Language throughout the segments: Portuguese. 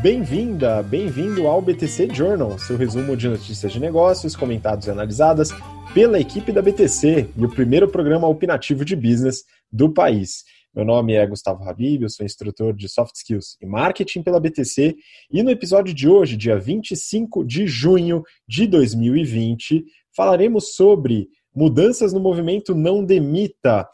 Bem-vinda, bem-vindo ao BTC Journal, seu resumo de notícias de negócios comentados e analisadas pela equipe da BTC e o primeiro programa opinativo de business do país. Meu nome é Gustavo Habib, eu sou instrutor de Soft Skills e Marketing pela BTC e no episódio de hoje, dia 25 de junho de 2020, falaremos sobre mudanças no movimento Não Demita,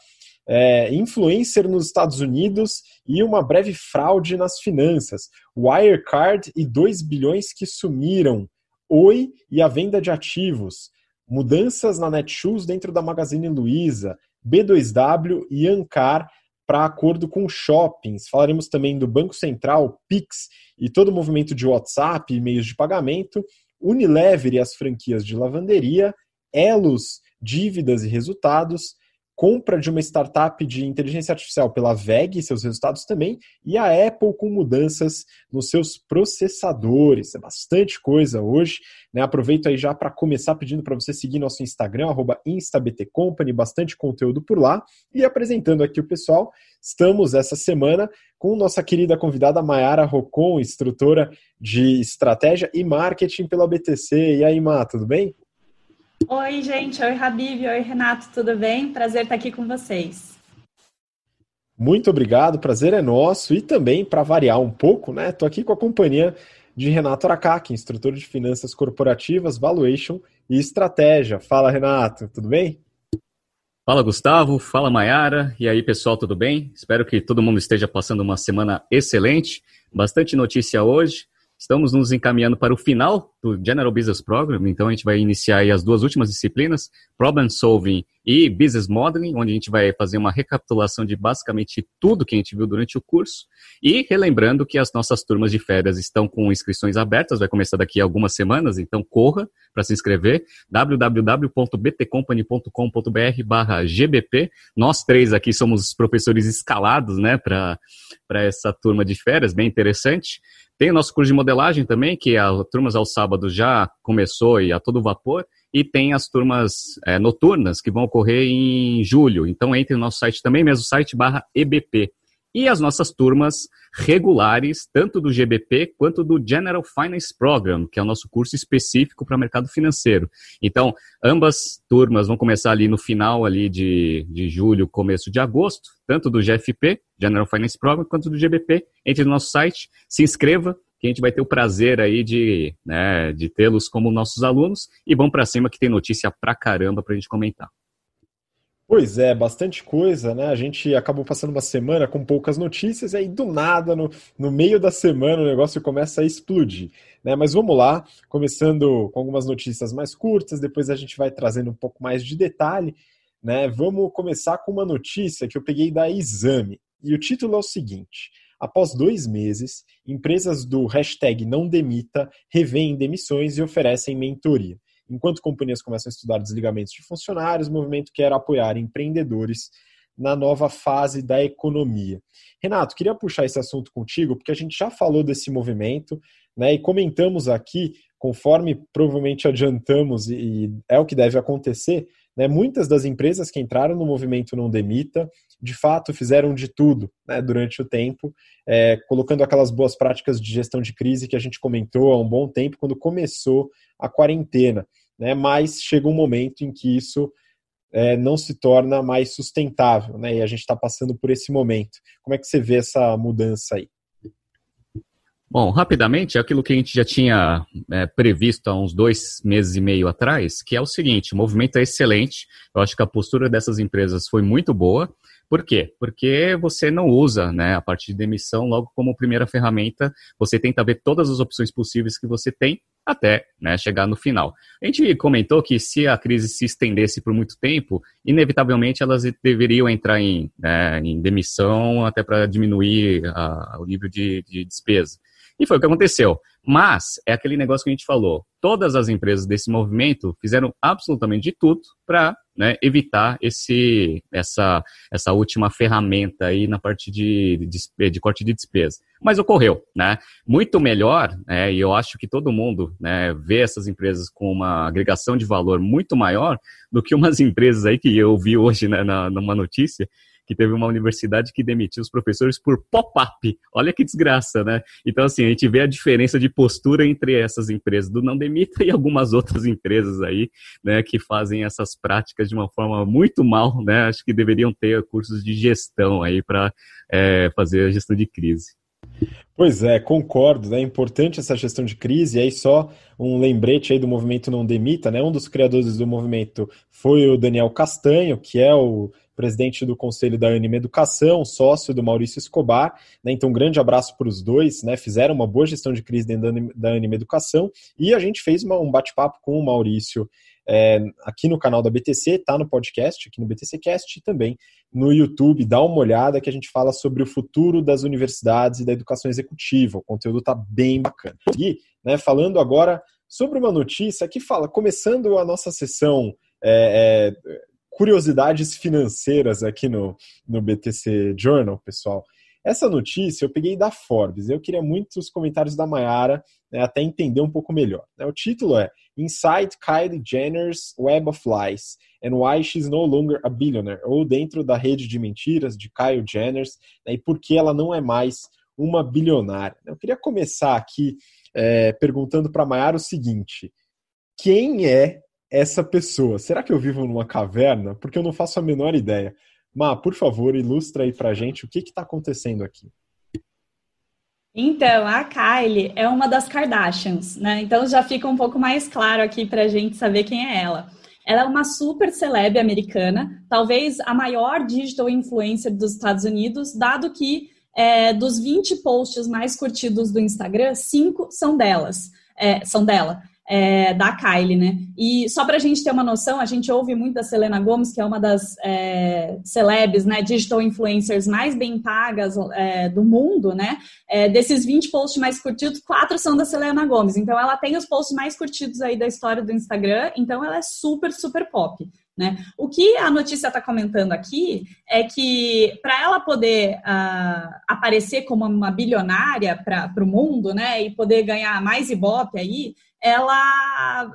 é, influencer nos Estados Unidos e uma breve fraude nas finanças, Wirecard e 2 bilhões que sumiram, Oi e a venda de ativos, mudanças na Netshoes dentro da Magazine Luiza, B2W e Ancar para acordo com shoppings. Falaremos também do Banco Central, Pix e todo o movimento de WhatsApp e meios de pagamento, Unilever e as franquias de lavanderia, Elos, dívidas e resultados, compra de uma startup de inteligência artificial pela VEG, seus resultados também, e a Apple com mudanças nos seus processadores. É bastante coisa hoje. Né? Aproveito aí já para começar pedindo para você seguir nosso Instagram, instabtcompany, bastante conteúdo por lá. E apresentando aqui o pessoal, estamos essa semana com nossa querida convidada Mayara Rocon, instrutora de estratégia e marketing pela BTC. E aí, Má, tudo bem? Oi, gente. Oi, Habib. Oi, Renato. Tudo bem? Prazer estar aqui com vocês. Muito obrigado. Prazer é nosso. E também, para variar um pouco, né? Estou aqui com a companhia de Renato Aracaki, instrutor de finanças corporativas, valuation e estratégia. Fala, Renato. Tudo bem? Fala, Gustavo. Fala, Mayara. E aí, pessoal, tudo bem? Espero que todo mundo esteja passando uma semana excelente. Bastante notícia hoje. Estamos nos encaminhando para o final do General Business Program, então a gente vai iniciar as duas últimas disciplinas, Problem Solving e Business Modeling, onde a gente vai fazer uma recapitulação de basicamente tudo que a gente viu durante o curso. E relembrando que as nossas turmas de férias estão com inscrições abertas, vai começar daqui a algumas semanas, então corra para se inscrever, www.btcompany.com.br GBP. Nós três aqui somos professores escalados, né, para essa turma de férias, bem interessante. Tem o nosso curso de modelagem também, que a turmas ao sábado já começou e a todo vapor, e tem as turmas é, noturnas que vão ocorrer em julho. Então entre no nosso site também, mesmo site barra EBP. E as nossas turmas regulares, tanto do GBP quanto do General Finance Program, que é o nosso curso específico para mercado financeiro. Então, ambas turmas vão começar ali no final ali de, de julho, começo de agosto, tanto do GFP, General Finance Program, quanto do GBP. Entre no nosso site, se inscreva, que a gente vai ter o prazer aí de, né, de tê-los como nossos alunos e vão para cima que tem notícia pra caramba para a gente comentar. Pois é, bastante coisa, né? A gente acabou passando uma semana com poucas notícias, e aí do nada, no, no meio da semana, o negócio começa a explodir. Né? Mas vamos lá, começando com algumas notícias mais curtas, depois a gente vai trazendo um pouco mais de detalhe. Né? Vamos começar com uma notícia que eu peguei da Exame. E o título é o seguinte: Após dois meses, empresas do hashtag não demita revêem demissões e oferecem mentoria enquanto companhias começam a estudar desligamentos de funcionários, o movimento quer apoiar empreendedores na nova fase da economia. Renato, queria puxar esse assunto contigo, porque a gente já falou desse movimento, né, e comentamos aqui, conforme provavelmente adiantamos, e é o que deve acontecer, né, muitas das empresas que entraram no movimento Não Demita, de fato, fizeram de tudo né, durante o tempo, é, colocando aquelas boas práticas de gestão de crise que a gente comentou há um bom tempo, quando começou a quarentena. Né, mas chega um momento em que isso é, não se torna mais sustentável, né, e a gente está passando por esse momento. Como é que você vê essa mudança aí? Bom, rapidamente, aquilo que a gente já tinha é, previsto há uns dois meses e meio atrás, que é o seguinte: o movimento é excelente. Eu acho que a postura dessas empresas foi muito boa. Por quê? Porque você não usa né, a parte de demissão logo como primeira ferramenta, você tenta ver todas as opções possíveis que você tem até né, chegar no final. A gente comentou que se a crise se estendesse por muito tempo, inevitavelmente elas deveriam entrar em, né, em demissão até para diminuir a, o nível de, de despesa. E foi o que aconteceu. Mas é aquele negócio que a gente falou. Todas as empresas desse movimento fizeram absolutamente de tudo para né, evitar esse, essa, essa última ferramenta aí na parte de, de, de, corte de despesa. Mas ocorreu, né? Muito melhor, né, e eu acho que todo mundo né, vê essas empresas com uma agregação de valor muito maior do que umas empresas aí que eu vi hoje né, na, numa notícia que teve uma universidade que demitiu os professores por pop-up. Olha que desgraça, né? Então, assim, a gente vê a diferença de postura entre essas empresas do Não Demita e algumas outras empresas aí, né, que fazem essas práticas de uma forma muito mal, né? Acho que deveriam ter cursos de gestão aí para é, fazer a gestão de crise. Pois é, concordo, né? É importante essa gestão de crise. E aí, só um lembrete aí do movimento Não Demita, né? Um dos criadores do movimento foi o Daniel Castanho, que é o presidente do conselho da Anima Educação, sócio do Maurício Escobar. Né? Então, um grande abraço para os dois, né? Fizeram uma boa gestão de crise dentro da Anima Educação. E a gente fez uma, um bate-papo com o Maurício é, aqui no canal da BTC, tá no podcast, aqui no BTCcast e também no YouTube. Dá uma olhada que a gente fala sobre o futuro das universidades e da educação executiva. O conteúdo tá bem bacana. E, né, falando agora sobre uma notícia que fala, começando a nossa sessão é, é, curiosidades financeiras aqui no, no BTC Journal, pessoal. Essa notícia eu peguei da Forbes. Eu queria muito os comentários da Mayara, né, até entender um pouco melhor. O título é Inside Kylie Jenner's Web of Lies and Why She's No Longer a Billionaire, ou dentro da rede de mentiras de Kylie Jenner, né, e por que ela não é mais uma bilionária. Eu queria começar aqui é, perguntando para a Mayara o seguinte: quem é essa pessoa? Será que eu vivo numa caverna? Porque eu não faço a menor ideia. Má, por favor, ilustra aí pra gente o que está acontecendo aqui. Então, a Kylie é uma das Kardashians, né? Então já fica um pouco mais claro aqui pra gente saber quem é ela. Ela é uma super celeb americana, talvez a maior digital influencer dos Estados Unidos, dado que é, dos 20 posts mais curtidos do Instagram, cinco são delas, é, são dela é, da Kylie, né? E só para a gente ter uma noção, a gente ouve muito da Selena Gomes, que é uma das é, celebs, né, digital influencers mais bem pagas é, do mundo, né? É, desses 20 posts mais curtidos, quatro são da Selena Gomes. Então ela tem os posts mais curtidos aí da história do Instagram, então ela é super, super pop. Né? O que a notícia está comentando aqui é que para ela poder uh, aparecer como uma bilionária para o mundo né, e poder ganhar mais ibope aí, ela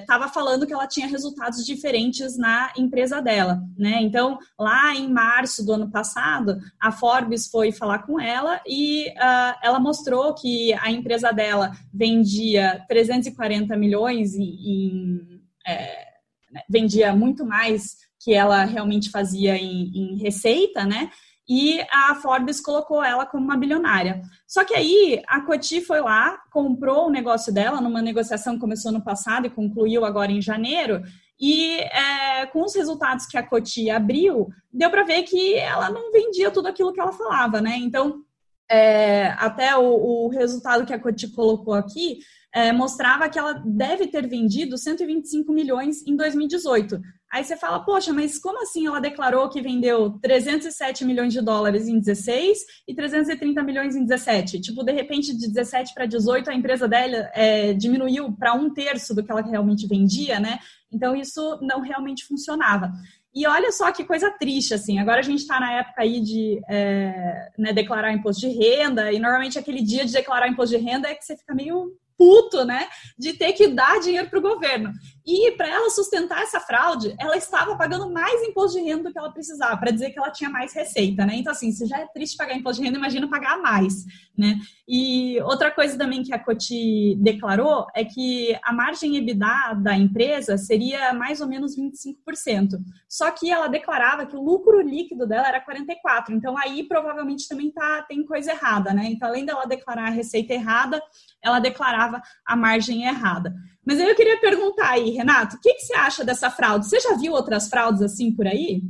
estava é, falando que ela tinha resultados diferentes na empresa dela, né? Então, lá em março do ano passado, a Forbes foi falar com ela e uh, ela mostrou que a empresa dela vendia 340 milhões em, é, né, vendia muito mais que ela realmente fazia em, em receita, né? E a Forbes colocou ela como uma bilionária. Só que aí a Coty foi lá, comprou o negócio dela numa negociação que começou no passado e concluiu agora em janeiro. E é, com os resultados que a Coty abriu, deu para ver que ela não vendia tudo aquilo que ela falava, né? Então, é, até o, o, resultado que a Coty colocou aqui é, mostrava que ela deve ter vendido 125 milhões em 2018. Aí você fala, poxa, mas como assim ela declarou que vendeu 307 milhões de dólares em 16 e 330 milhões em 17? Tipo, de repente, de 17 para 18, a empresa dela é, diminuiu para um terço do que ela realmente vendia, né? Então, isso não realmente funcionava. E olha só que coisa triste, assim. Agora a gente está na época aí de é, né, declarar imposto de renda, e normalmente aquele dia de declarar imposto de renda é que você fica meio puto, né, de ter que dar dinheiro para o governo. E para ela sustentar essa fraude, ela estava pagando mais imposto de renda do que ela precisava, para dizer que ela tinha mais receita, né? Então, assim, se já é triste pagar imposto de renda, imagina pagar mais, né? E outra coisa também que a Coti declarou é que a margem EBITDA da empresa seria mais ou menos 25%. Só que ela declarava que o lucro líquido dela era 44%. Então, aí provavelmente também tá, tem coisa errada, né? Então, além dela declarar a receita errada, ela declarava a margem errada. Mas aí eu queria perguntar aí, Renato, o que, que você acha dessa fraude? Você já viu outras fraudes assim por aí?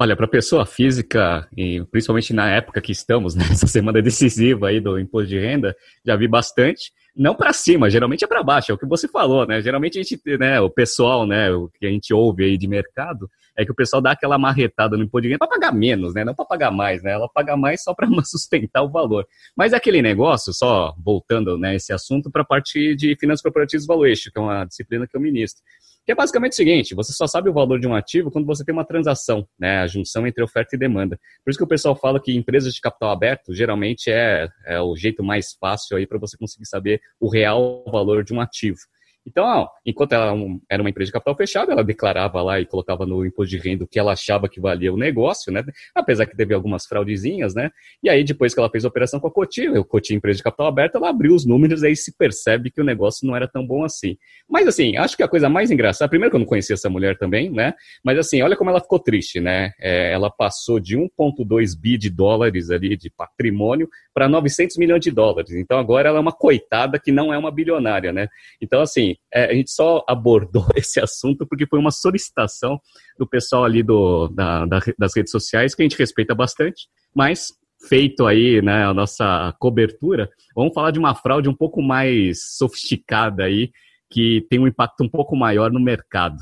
Olha, para pessoa física, e principalmente na época que estamos, nessa semana decisiva aí do imposto de renda, já vi bastante. Não para cima, geralmente é para baixo, é o que você falou, né? Geralmente a gente, né, o pessoal, né, o que a gente ouve aí de mercado, é que o pessoal dá aquela marretada no imposto de renda para pagar menos, né? Não para pagar mais, né? Ela paga mais só para sustentar o valor. Mas é aquele negócio, só voltando né, esse assunto para a parte de finanças corporativas valuation, que é uma disciplina que eu ministro. Que é basicamente o seguinte: você só sabe o valor de um ativo quando você tem uma transação, né? A junção entre oferta e demanda. Por isso que o pessoal fala que empresas de capital aberto geralmente é, é o jeito mais fácil aí para você conseguir saber o real valor de um ativo. Então, enquanto ela era uma empresa de capital fechado, ela declarava lá e colocava no imposto de renda o que ela achava que valia o negócio, né? Apesar que teve algumas fraudezinhas, né? E aí, depois que ela fez a operação com a Coty, o Coty empresa de capital aberto, ela abriu os números e aí se percebe que o negócio não era tão bom assim. Mas assim, acho que a coisa mais engraçada, primeiro que eu não conhecia essa mulher também, né? Mas assim, olha como ela ficou triste, né? É, ela passou de 1,2 bi de dólares ali de patrimônio para 900 milhões de dólares. Então agora ela é uma coitada que não é uma bilionária, né? Então assim, é, a gente só abordou esse assunto porque foi uma solicitação do pessoal ali do, da, da, das redes sociais que a gente respeita bastante, mas feito aí, né, a nossa cobertura, vamos falar de uma fraude um pouco mais sofisticada aí, que tem um impacto um pouco maior no mercado.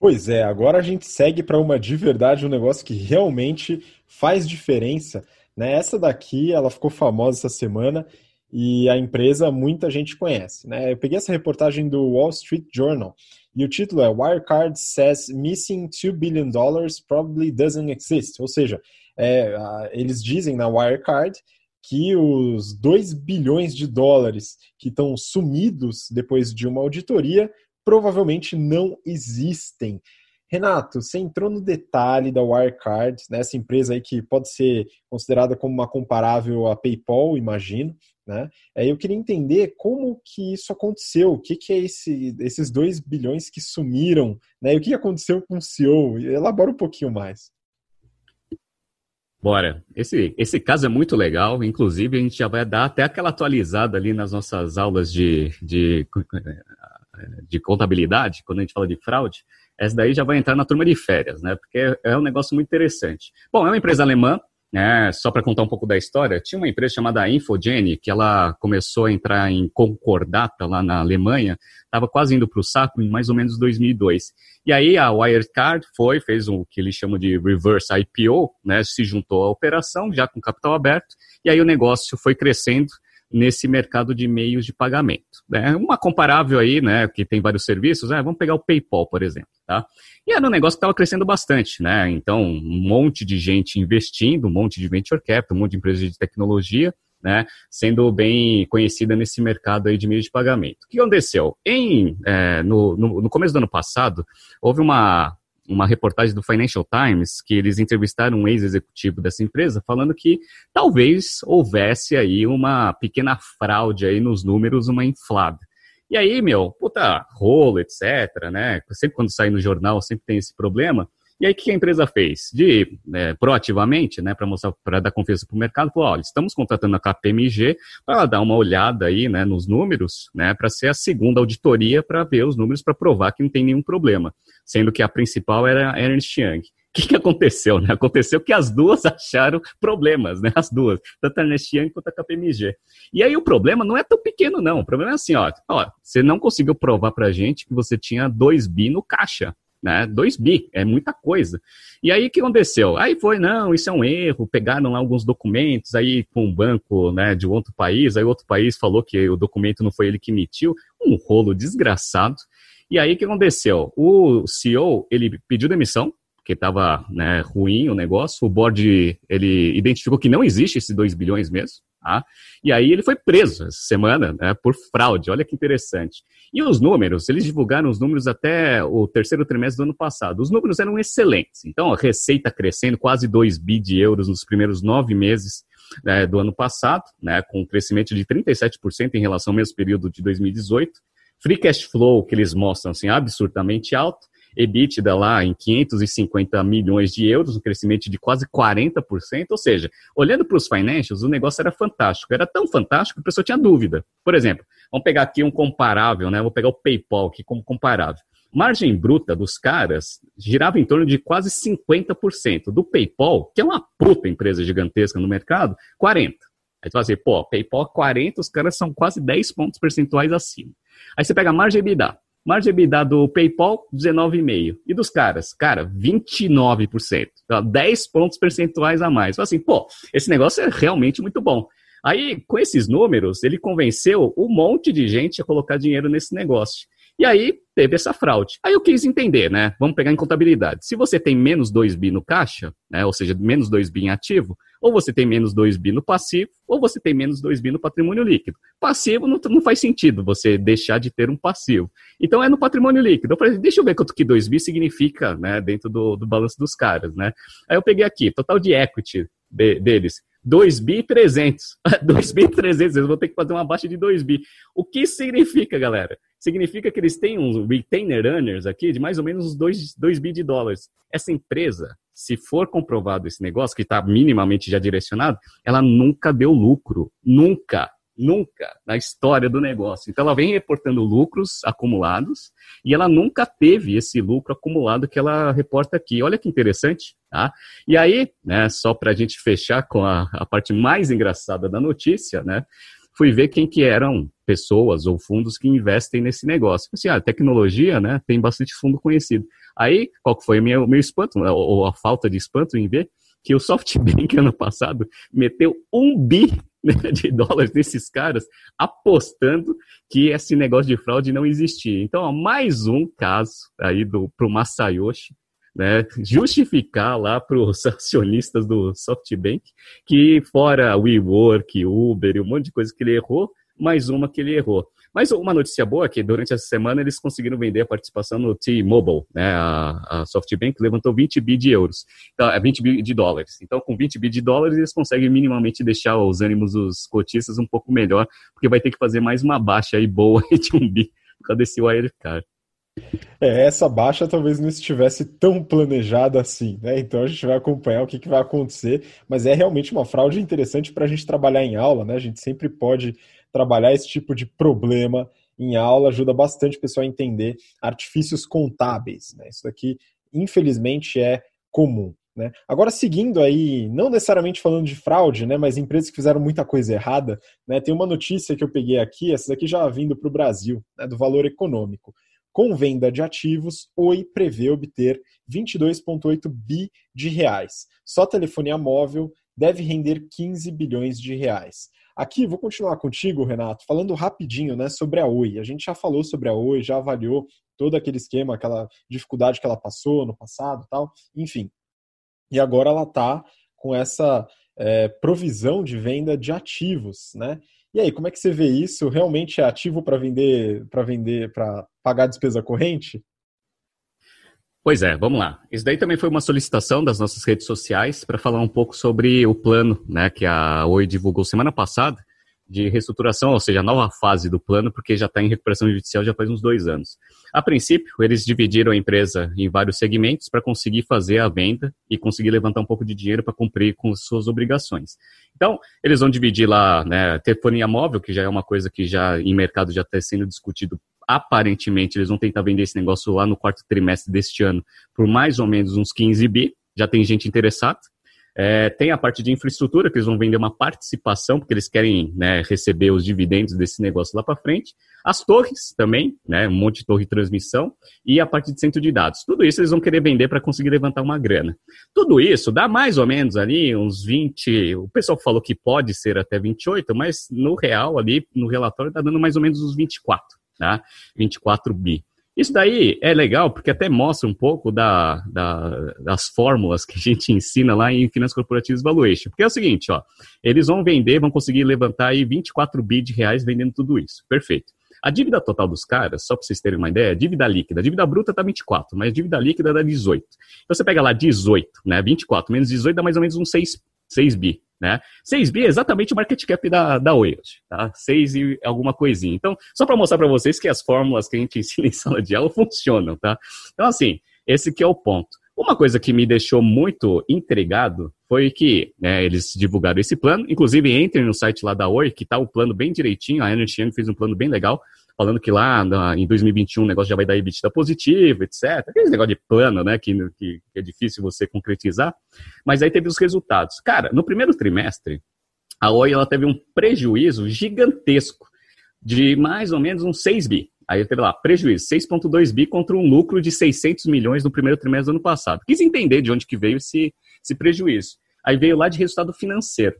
Pois é, agora a gente segue para uma de verdade, um negócio que realmente faz diferença. Né? Essa daqui, ela ficou famosa essa semana e a empresa muita gente conhece. Né? Eu peguei essa reportagem do Wall Street Journal e o título é Wirecard says missing 2 billion dollars probably doesn't exist. Ou seja, é, eles dizem na Wirecard que os 2 bilhões de dólares que estão sumidos depois de uma auditoria provavelmente não existem. Renato, você entrou no detalhe da Wirecard, né, essa empresa aí que pode ser considerada como uma comparável à PayPal, imagino. Né? Eu queria entender como que isso aconteceu, o que, que é esse, esses 2 bilhões que sumiram, né? E o que aconteceu com o CEO? Elabora um pouquinho mais. Bora. Esse, esse caso é muito legal, inclusive a gente já vai dar até aquela atualizada ali nas nossas aulas de, de, de contabilidade, quando a gente fala de fraude, essa daí já vai entrar na turma de férias, né? Porque é, é um negócio muito interessante. Bom, é uma empresa alemã, né? Só para contar um pouco da história, tinha uma empresa chamada Infogene, que ela começou a entrar em concordata lá na Alemanha, estava quase indo para o saco em mais ou menos 2002. E aí a Wirecard foi, fez o que eles chamam de reverse IPO, né? Se juntou à operação, já com capital aberto, e aí o negócio foi crescendo nesse mercado de meios de pagamento. Né? Uma comparável aí, né, que tem vários serviços, é, vamos pegar o PayPal, por exemplo. Tá? E era um negócio que estava crescendo bastante, né? Então, um monte de gente investindo, um monte de venture capital, um monte de empresas de tecnologia, né, sendo bem conhecida nesse mercado aí de meios de pagamento. O que aconteceu? Em, é, no, no, no começo do ano passado, houve uma uma reportagem do Financial Times que eles entrevistaram um ex-executivo dessa empresa falando que talvez houvesse aí uma pequena fraude aí nos números, uma inflada. E aí, meu, puta, rolo, etc, né? Sempre quando sai no jornal, sempre tem esse problema. E aí, o que a empresa fez? De né, proativamente, né, para mostrar, para dar confiança para o mercado, falou: olha, estamos contratando a KPMG para dar uma olhada aí, né, nos números, né, para ser a segunda auditoria para ver os números para provar que não tem nenhum problema, sendo que a principal era a Ernst Young. O que, que aconteceu? Né? Aconteceu que as duas acharam problemas, né? As duas, tanto a Ernest Young quanto a KPMG. E aí o problema não é tão pequeno, não. O problema é assim, ó, ó você não conseguiu provar pra gente que você tinha 2 bi no caixa né? 2 bi, é muita coisa. E aí o que aconteceu? Aí foi, não, isso é um erro, pegaram lá alguns documentos aí com um banco né, de outro país, aí outro país falou que o documento não foi ele que emitiu, um rolo desgraçado. E aí o que aconteceu? O CEO, ele pediu demissão, porque estava né, ruim o negócio, o board, ele identificou que não existe esses 2 bilhões mesmo, Tá? E aí ele foi preso essa semana né, por fraude, olha que interessante. E os números, eles divulgaram os números até o terceiro trimestre do ano passado. Os números eram excelentes. Então, a receita crescendo, quase 2 bi de euros nos primeiros nove meses né, do ano passado, né, com um crescimento de 37% em relação ao mesmo período de 2018. Free cash flow que eles mostram assim, absurdamente alto. EBITDA lá em 550 milhões de euros, um crescimento de quase 40%, ou seja, olhando para os financials, o negócio era fantástico, era tão fantástico que a pessoa tinha dúvida. Por exemplo, vamos pegar aqui um comparável, né? Vou pegar o PayPal aqui como comparável. Margem bruta dos caras girava em torno de quase 50%. Do PayPal, que é uma puta empresa gigantesca no mercado, 40%. Aí você fala assim, pô, PayPal 40, os caras são quase 10 pontos percentuais acima. Aí você pega a margem EBITDA. Margem EBITDA do PayPal, 19,5%. E dos caras? Cara, 29%. 10 pontos percentuais a mais. Assim, pô, esse negócio é realmente muito bom. Aí, com esses números, ele convenceu um monte de gente a colocar dinheiro nesse negócio. E aí, teve essa fraude. Aí eu quis entender, né? Vamos pegar em contabilidade. Se você tem menos 2 bi no caixa, né, ou seja, menos 2 bi em ativo, Ou você tem menos 2 bi no passivo, ou você tem menos 2 bi no patrimônio líquido. Passivo não, não faz sentido você deixar de ter um passivo. Então é no patrimônio líquido. Eu falei, deixa eu ver quanto que 2 bi significa né, dentro do, do balanço dos caras. Né? Aí eu peguei aqui, total de equity de, deles. 2 bi 300. 2 bi 300, eles vão ter que fazer uma baixa de 2 bi. O que significa, galera? Significa que eles têm uns retainer earners aqui de mais ou menos uns 2, 2 bi de dólares. Essa empresa, se for comprovado esse negócio, que está minimamente já direcionado, ela nunca deu lucro. Nunca. Nunca na história do negócio. Então ela vem reportando lucros acumulados e ela nunca teve esse lucro acumulado que ela reporta aqui. Olha que interessante, tá? E aí, né, só para a gente fechar com a, a parte mais engraçada da notícia, né? Fui ver quem que eram pessoas ou fundos que investem nesse negócio. Assim, a tecnologia, né, tem bastante fundo conhecido. Aí, qual foi o meu, meu espanto, ou a falta de espanto em ver que o SoftBank ano passado meteu um bi né, de dólares desses caras apostando que esse negócio de fraude não existia. Então, ó, mais um caso aí do pro Masayoshi né, justificar lá para os acionistas do SoftBank que fora WeWork, Uber e um monte de coisa que ele errou, mais uma que ele errou. Mas uma notícia boa é que durante essa semana eles conseguiram vender a participação no T-Mobile, né? A, a, SoftBank levantou 20 bi de euros, então, é 20 bi de dólares. Então, com 20 bi de dólares, eles conseguem minimamente deixar os ânimos dos cotistas um pouco melhor, porque vai ter que fazer mais uma baixa aí boa de um bi por causa desse wildcard. É, essa baixa talvez não estivesse tão planejada assim, né? Então a gente vai acompanhar o que, que vai acontecer, mas é realmente uma fraude interessante para a gente trabalhar em aula, né? A gente sempre pode trabalhar esse tipo de problema em aula, ajuda bastante o pessoal a entender artifícios contábeis, né? Isso daqui, infelizmente, é comum. Né? Agora, seguindo aí, não necessariamente falando de fraude, né, mas empresas que fizeram muita coisa errada, né, tem uma notícia que eu peguei aqui, essa daqui já vindo para o Brasil, né, do valor econômico. Com venda de ativos, Oi prevê obter 22,8 bi de reais. Só telefonia móvel deve render 15 bilhões de reais. Aqui, vou continuar contigo, Renato, falando rapidinho né, sobre a Oi. A gente já falou sobre a Oi, já avaliou todo aquele esquema, aquela dificuldade que ela passou no passado tal, enfim. E agora ela está com essa é, provisão de venda de ativos, né? E aí, como é que você vê isso? Realmente é ativo para vender, para vender, para pagar a despesa corrente? Pois é, vamos lá. Isso daí também foi uma solicitação das nossas redes sociais para falar um pouco sobre o plano, né, que a Oi divulgou semana passada, de reestruturação, ou seja, a nova fase do plano, porque já está em recuperação judicial já faz uns dois anos. A princípio, eles dividiram a empresa em vários segmentos para conseguir fazer a venda e conseguir levantar um pouco de dinheiro para cumprir com suas obrigações. Então, eles vão dividir lá, né, telefonia móvel, que já é uma coisa que já em mercado já está sendo discutido. Aparentemente, eles vão tentar vender esse negócio lá no quarto trimestre deste ano por mais ou menos uns 15 bi. Já tem gente interessada. É, tem a parte de infraestrutura, que eles vão vender uma participação, porque eles querem né, receber os dividendos desse negócio lá para frente. As torres também, né, um monte de torre de transmissão. E a parte de centro de dados. Tudo isso eles vão querer vender para conseguir levantar uma grana. Tudo isso dá mais ou menos ali uns 20. O pessoal falou que pode ser até 28, mas no real, ali no relatório, está dando mais ou menos uns 24. Tá? 24 bi. Isso daí é legal porque até mostra um pouco da, da, das fórmulas que a gente ensina lá em Finanças Corporativas Valuation. Porque é o seguinte, ó, eles vão vender, vão conseguir levantar aí 24 bi de reais vendendo tudo isso. Perfeito. A dívida total dos caras, só para vocês terem uma ideia, dívida líquida. A dívida bruta está 24, mas dívida líquida dá 18. Então você pega lá 18, né? 24 menos 18 dá mais ou menos uns 6, 6 bi. Né? 6 bi é exatamente o market cap da, da Oi tá? 6 e alguma coisinha. Então, só para mostrar para vocês que as fórmulas que a gente ensina em sala de aula funcionam, tá? Então, assim, esse que é o ponto. Uma coisa que me deixou muito intrigado foi que né, eles divulgaram esse plano. Inclusive, entrem no site lá da Oi, que tá o plano bem direitinho. A Ernst Young fez um plano bem legal falando que lá na, em 2021 o negócio já vai dar EBITDA positivo, etc. Aquele negócio de plano, né, que, que, que é difícil você concretizar. Mas aí teve os resultados. Cara, no primeiro trimestre, a Oi ela teve um prejuízo gigantesco de mais ou menos uns 6 bi. Aí teve lá, prejuízo, 6,2 bi contra um lucro de 600 milhões no primeiro trimestre do ano passado. Quis entender de onde que veio esse, esse prejuízo. Aí veio lá de resultado financeiro.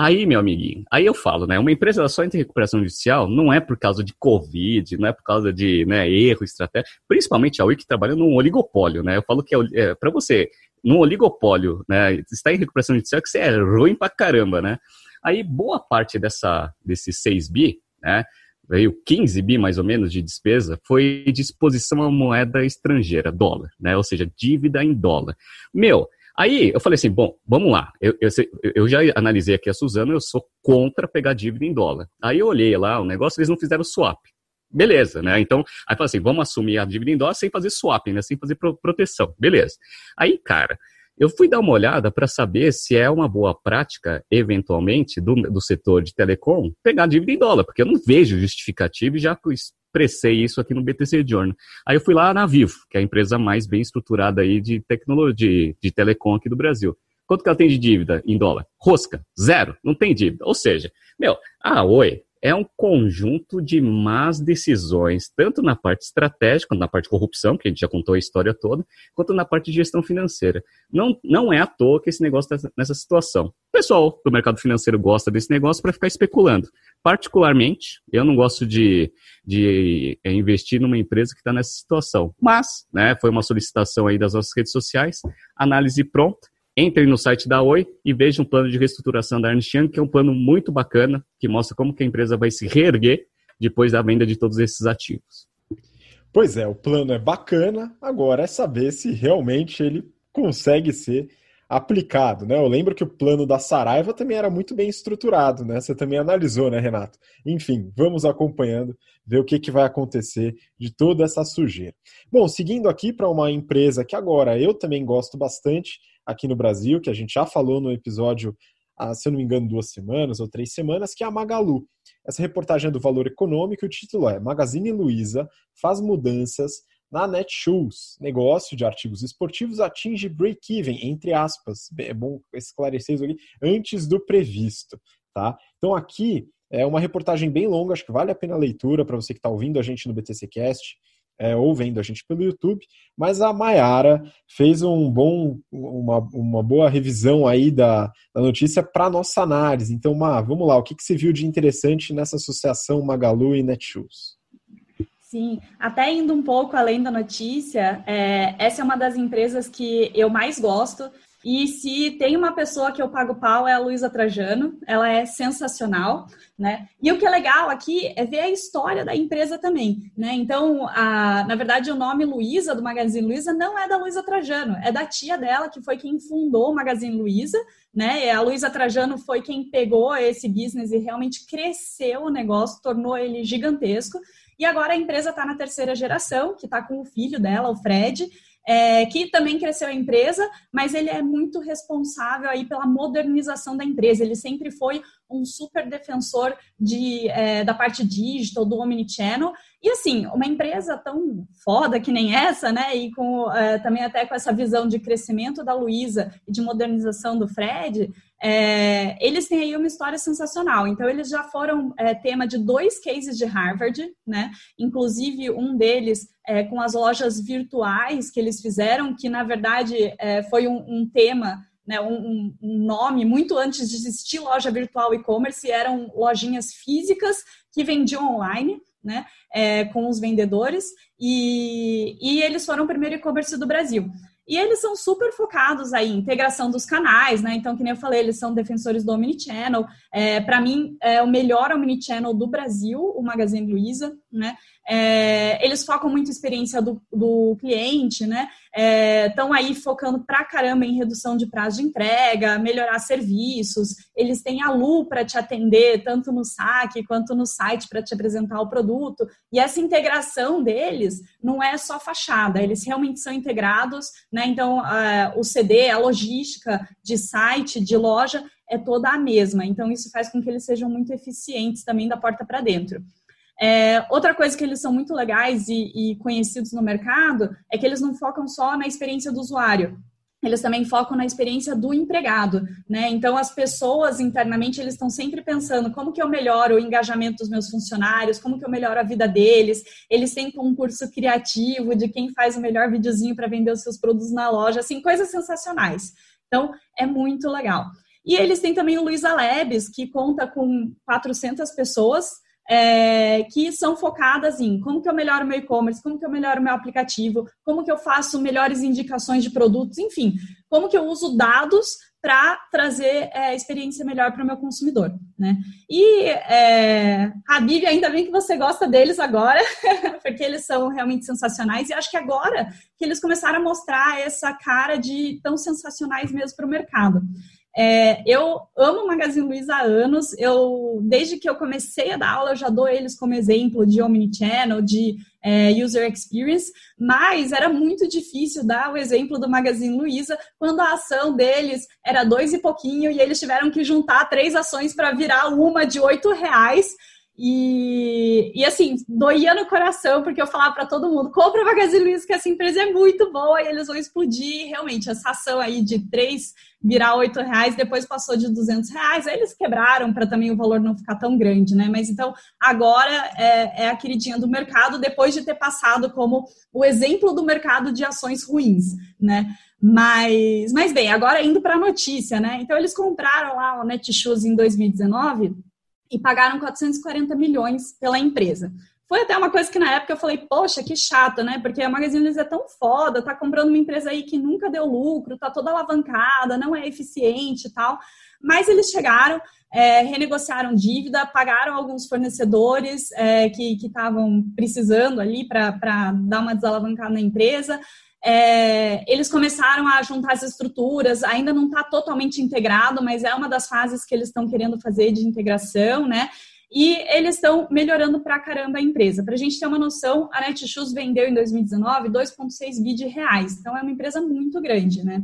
Aí, meu amiguinho, aí eu falo, né? Uma empresa só entra em recuperação judicial não é por causa de Covid, não é por causa de né, erro, estratégia. Principalmente a que trabalha num oligopólio, né? Eu falo que é, é para você num oligopólio, né? Está em recuperação judicial que você é ruim pra caramba, né? Aí boa parte dessa, desses 6 bi, né? Veio 15 bi mais ou menos de despesa, foi de exposição à moeda estrangeira, dólar, né? Ou seja, dívida em dólar. Meu, Aí eu falei assim, bom, vamos lá. Eu, eu, eu, já analisei aqui a Suzana, eu sou contra pegar dívida em dólar. Aí eu olhei lá o negócio, eles não fizeram swap. Beleza, né? Então, aí falei assim, vamos assumir a dívida em dólar sem fazer swap, né? Sem fazer proteção. Beleza. Aí, cara, eu fui dar uma olhada para saber se é uma boa prática, eventualmente, do, do setor de telecom, pegar dívida em dólar, porque eu não vejo justificativo e já expressei isso aqui no BTC Journal. Aí eu fui lá na Vivo, que é a empresa mais bem estruturada aí de tecnologia, de, de telecom aqui do Brasil. Quanto que ela tem de dívida em dólar? Rosca, zero, não tem dívida. Ou seja, meu, a Oi é um conjunto de más decisões, tanto na parte estratégica, na parte de corrupção, que a gente já contou a história toda, quanto na parte de gestão financeira. Não, não é à toa que esse negócio está nessa situação. O pessoal do mercado financeiro gosta desse negócio para ficar especulando. Particularmente, eu não gosto de, de é, investir numa empresa que está nessa situação. Mas, né, foi uma solicitação aí das nossas redes sociais, análise pronta entre no site da Oi e veja um plano de reestruturação da Ernst Young, que é um plano muito bacana, que mostra como que a empresa vai se reerguer depois da venda de todos esses ativos. Pois é, o plano é bacana, agora é saber se realmente ele consegue ser aplicado, né? Eu lembro que o plano da Saraiva também era muito bem estruturado, né? Você também analisou, né, Renato? Enfim, vamos acompanhando, ver o que, que vai acontecer de toda essa sujeira. Bom, seguindo aqui para uma empresa que agora eu também gosto bastante, aqui no Brasil, que a gente já falou no episódio, se eu não me engano, duas semanas ou três semanas, que é a Magalu. Essa reportagem é do Valor Econômico e o título é Magazine Luiza faz mudanças na Netshoes. Negócio de artigos esportivos atinge break-even, entre aspas. É bom esclarecer isso aqui, antes do previsto. Tá? Então aqui é uma reportagem bem longa, acho que vale a pena a leitura para você que está ouvindo a gente no BTC Cast é, ou vendo a gente pelo YouTube, mas a Mayara fez um bom, uma, uma boa revisão aí da, da notícia para nossa análise. Então, Ma, vamos lá, o que, que você viu de interessante nessa associação Magalu e Netshoes? Sim, até indo um pouco além da notícia, é, essa é uma das empresas que eu mais gosto, e se tem uma pessoa que eu pago pau é a Luísa Trajano, ela é sensacional, né? E o que é legal aqui é ver a história da empresa também, né? Então, a, na verdade, o nome Luísa do Magazine Luiza não é da Luísa Trajano, é da tia dela que foi quem fundou o Magazine Luiza, né? E a Luísa Trajano foi quem pegou esse business e realmente cresceu o negócio, tornou ele gigantesco. E agora a empresa está na terceira geração, que está com o filho dela, o Fred, é, que também cresceu a empresa, mas ele é muito responsável aí pela modernização da empresa. Ele sempre foi um super defensor de, é, da parte digital, do omnichannel. E assim, uma empresa tão foda que nem essa, né? E com é, também até com essa visão de crescimento da Luísa e de modernização do Fred, é, eles têm aí uma história sensacional. Então, eles já foram é, tema de dois cases de Harvard, né? Inclusive, um deles é, com as lojas virtuais que eles fizeram, que na verdade é, foi um, um tema né, um, um, nome muito antes de existir loja virtual e-commerce, eram lojinhas físicas que vendiam online, né, é, com os vendedores, e, e eles foram o primeiro e-commerce do Brasil. E eles são super focados aí em integração dos canais, né? Então, que nem eu falei, eles são defensores do Omnichannel. É, Para mim, é o melhor Omnichannel do Brasil, o Magazine Luiza, né? É, eles focam muito a experiência do, do cliente, né? Estão é, aí focando pra caramba em redução de prazo de entrega, melhorar serviços. Eles têm a Lu para te atender, tanto no saque quanto no site para te apresentar o produto. E essa integração deles não é só fachada, eles realmente são integrados, né? Então, o CD, a logística de site, de loja, é toda a mesma. Então, isso faz com que eles sejam muito eficientes também da porta para dentro. É, outra coisa que eles são muito legais e, e, conhecidos no mercado é que eles não focam só na experiência do usuário. Eles também focam na experiência do empregado, né? Então as pessoas internamente eles estão sempre pensando como que eu melhoro o engajamento dos meus funcionários, como que eu melhoro a vida deles. Eles têm concurso criativo de quem faz o melhor videozinho para vender os seus produtos na loja, assim coisas sensacionais. Então é muito legal. E eles têm também o Luiza Labs, que conta com 400 pessoas é, que são focadas em como que eu melhoro meu e-commerce, como que eu melhoro meu aplicativo, como que eu faço melhores indicações de produtos, enfim, como que eu uso dados para trazer é, experiência melhor para o meu consumidor, né? E é, Habib, ainda bem que você gosta deles agora, porque eles são realmente sensacionais e acho que agora que eles começaram a mostrar essa cara de tão sensacionais mesmo para o mercado. É, eu amo o Magazine Luiza há anos. Eu, desde que eu comecei a dar aula, eu já dou eles como exemplo de omnichannel, de é, user experience, mas era muito difícil dar o exemplo do Magazine Luiza quando a ação deles era dois e pouquinho e eles tiveram que juntar três ações para virar uma de oito reais. E, e assim, doía no coração, porque eu falava para todo mundo: compra Magazine Luiza, que essa empresa é muito boa e eles vão explodir. Realmente, essa ação aí de três virar oito reais, depois passou de 200 reais, aí eles quebraram para também o valor não ficar tão grande, né? Mas então, agora é, é a queridinha do mercado, depois de ter passado como o exemplo do mercado de ações ruins, né? Mas, mas bem, agora indo para a notícia, né? Então, eles compraram lá o Netshoes em 2019 e pagaram 440 milhões pela empresa. Foi até uma coisa que na época eu falei, poxa, que chato, né? Porque a Magazine Luiza é tão foda, tá comprando uma empresa aí que nunca deu lucro, tá toda alavancada, não é eficiente e tal. Mas eles chegaram, é, renegociaram dívida, pagaram alguns fornecedores é, que estavam precisando ali para dar uma desalavancada na empresa. É, eles começaram a juntar as estruturas, ainda não está totalmente integrado, mas é uma das fases que eles estão querendo fazer de integração, né? E eles estão melhorando pra caramba a empresa. Para a gente ter uma noção, a Netshoes vendeu em 2019 2,6 bi de reais. Então é uma empresa muito grande, né?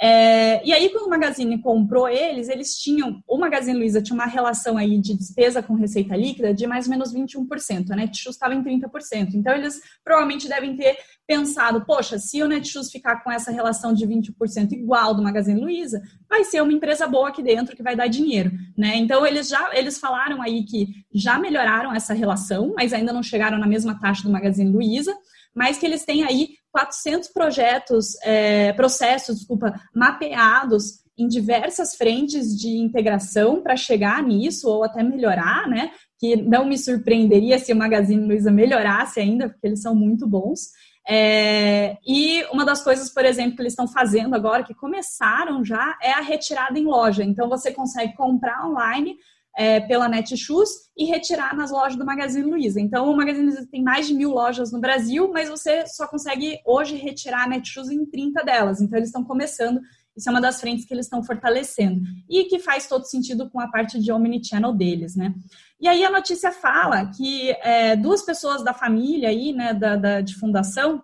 É, e aí, quando o Magazine comprou eles, eles tinham, o Magazine Luiza tinha uma relação aí de despesa com receita líquida de mais ou menos 21%, a Netshoes estava em 30%. Então, eles provavelmente devem ter pensado, poxa, se o Netshoes ficar com essa relação de 20% igual do Magazine Luiza, vai ser uma empresa boa aqui dentro que vai dar dinheiro, né? Então, eles já, eles falaram aí que já melhoraram essa relação, mas ainda não chegaram na mesma taxa do Magazine Luiza, mas que eles têm aí 400 projetos, é, processos, desculpa, mapeados em diversas frentes de integração para chegar nisso ou até melhorar, né? Que não me surpreenderia se o Magazine Luiza melhorasse ainda, porque eles são muito bons. É, e uma das coisas, por exemplo, que eles estão fazendo agora, que começaram já, é a retirada em loja. Então, você consegue comprar online é, pela Netshoes e retirar nas lojas do Magazine Luiza. Então, o Magazine Luiza tem mais de mil lojas no Brasil, mas você só consegue hoje retirar a Netshoes em 30 delas. Então, eles estão começando. Isso é uma das frentes que eles estão fortalecendo. E que faz todo sentido com a parte de omnichannel deles, né? E aí a notícia fala que é, duas pessoas da família aí, né, da, da de fundação,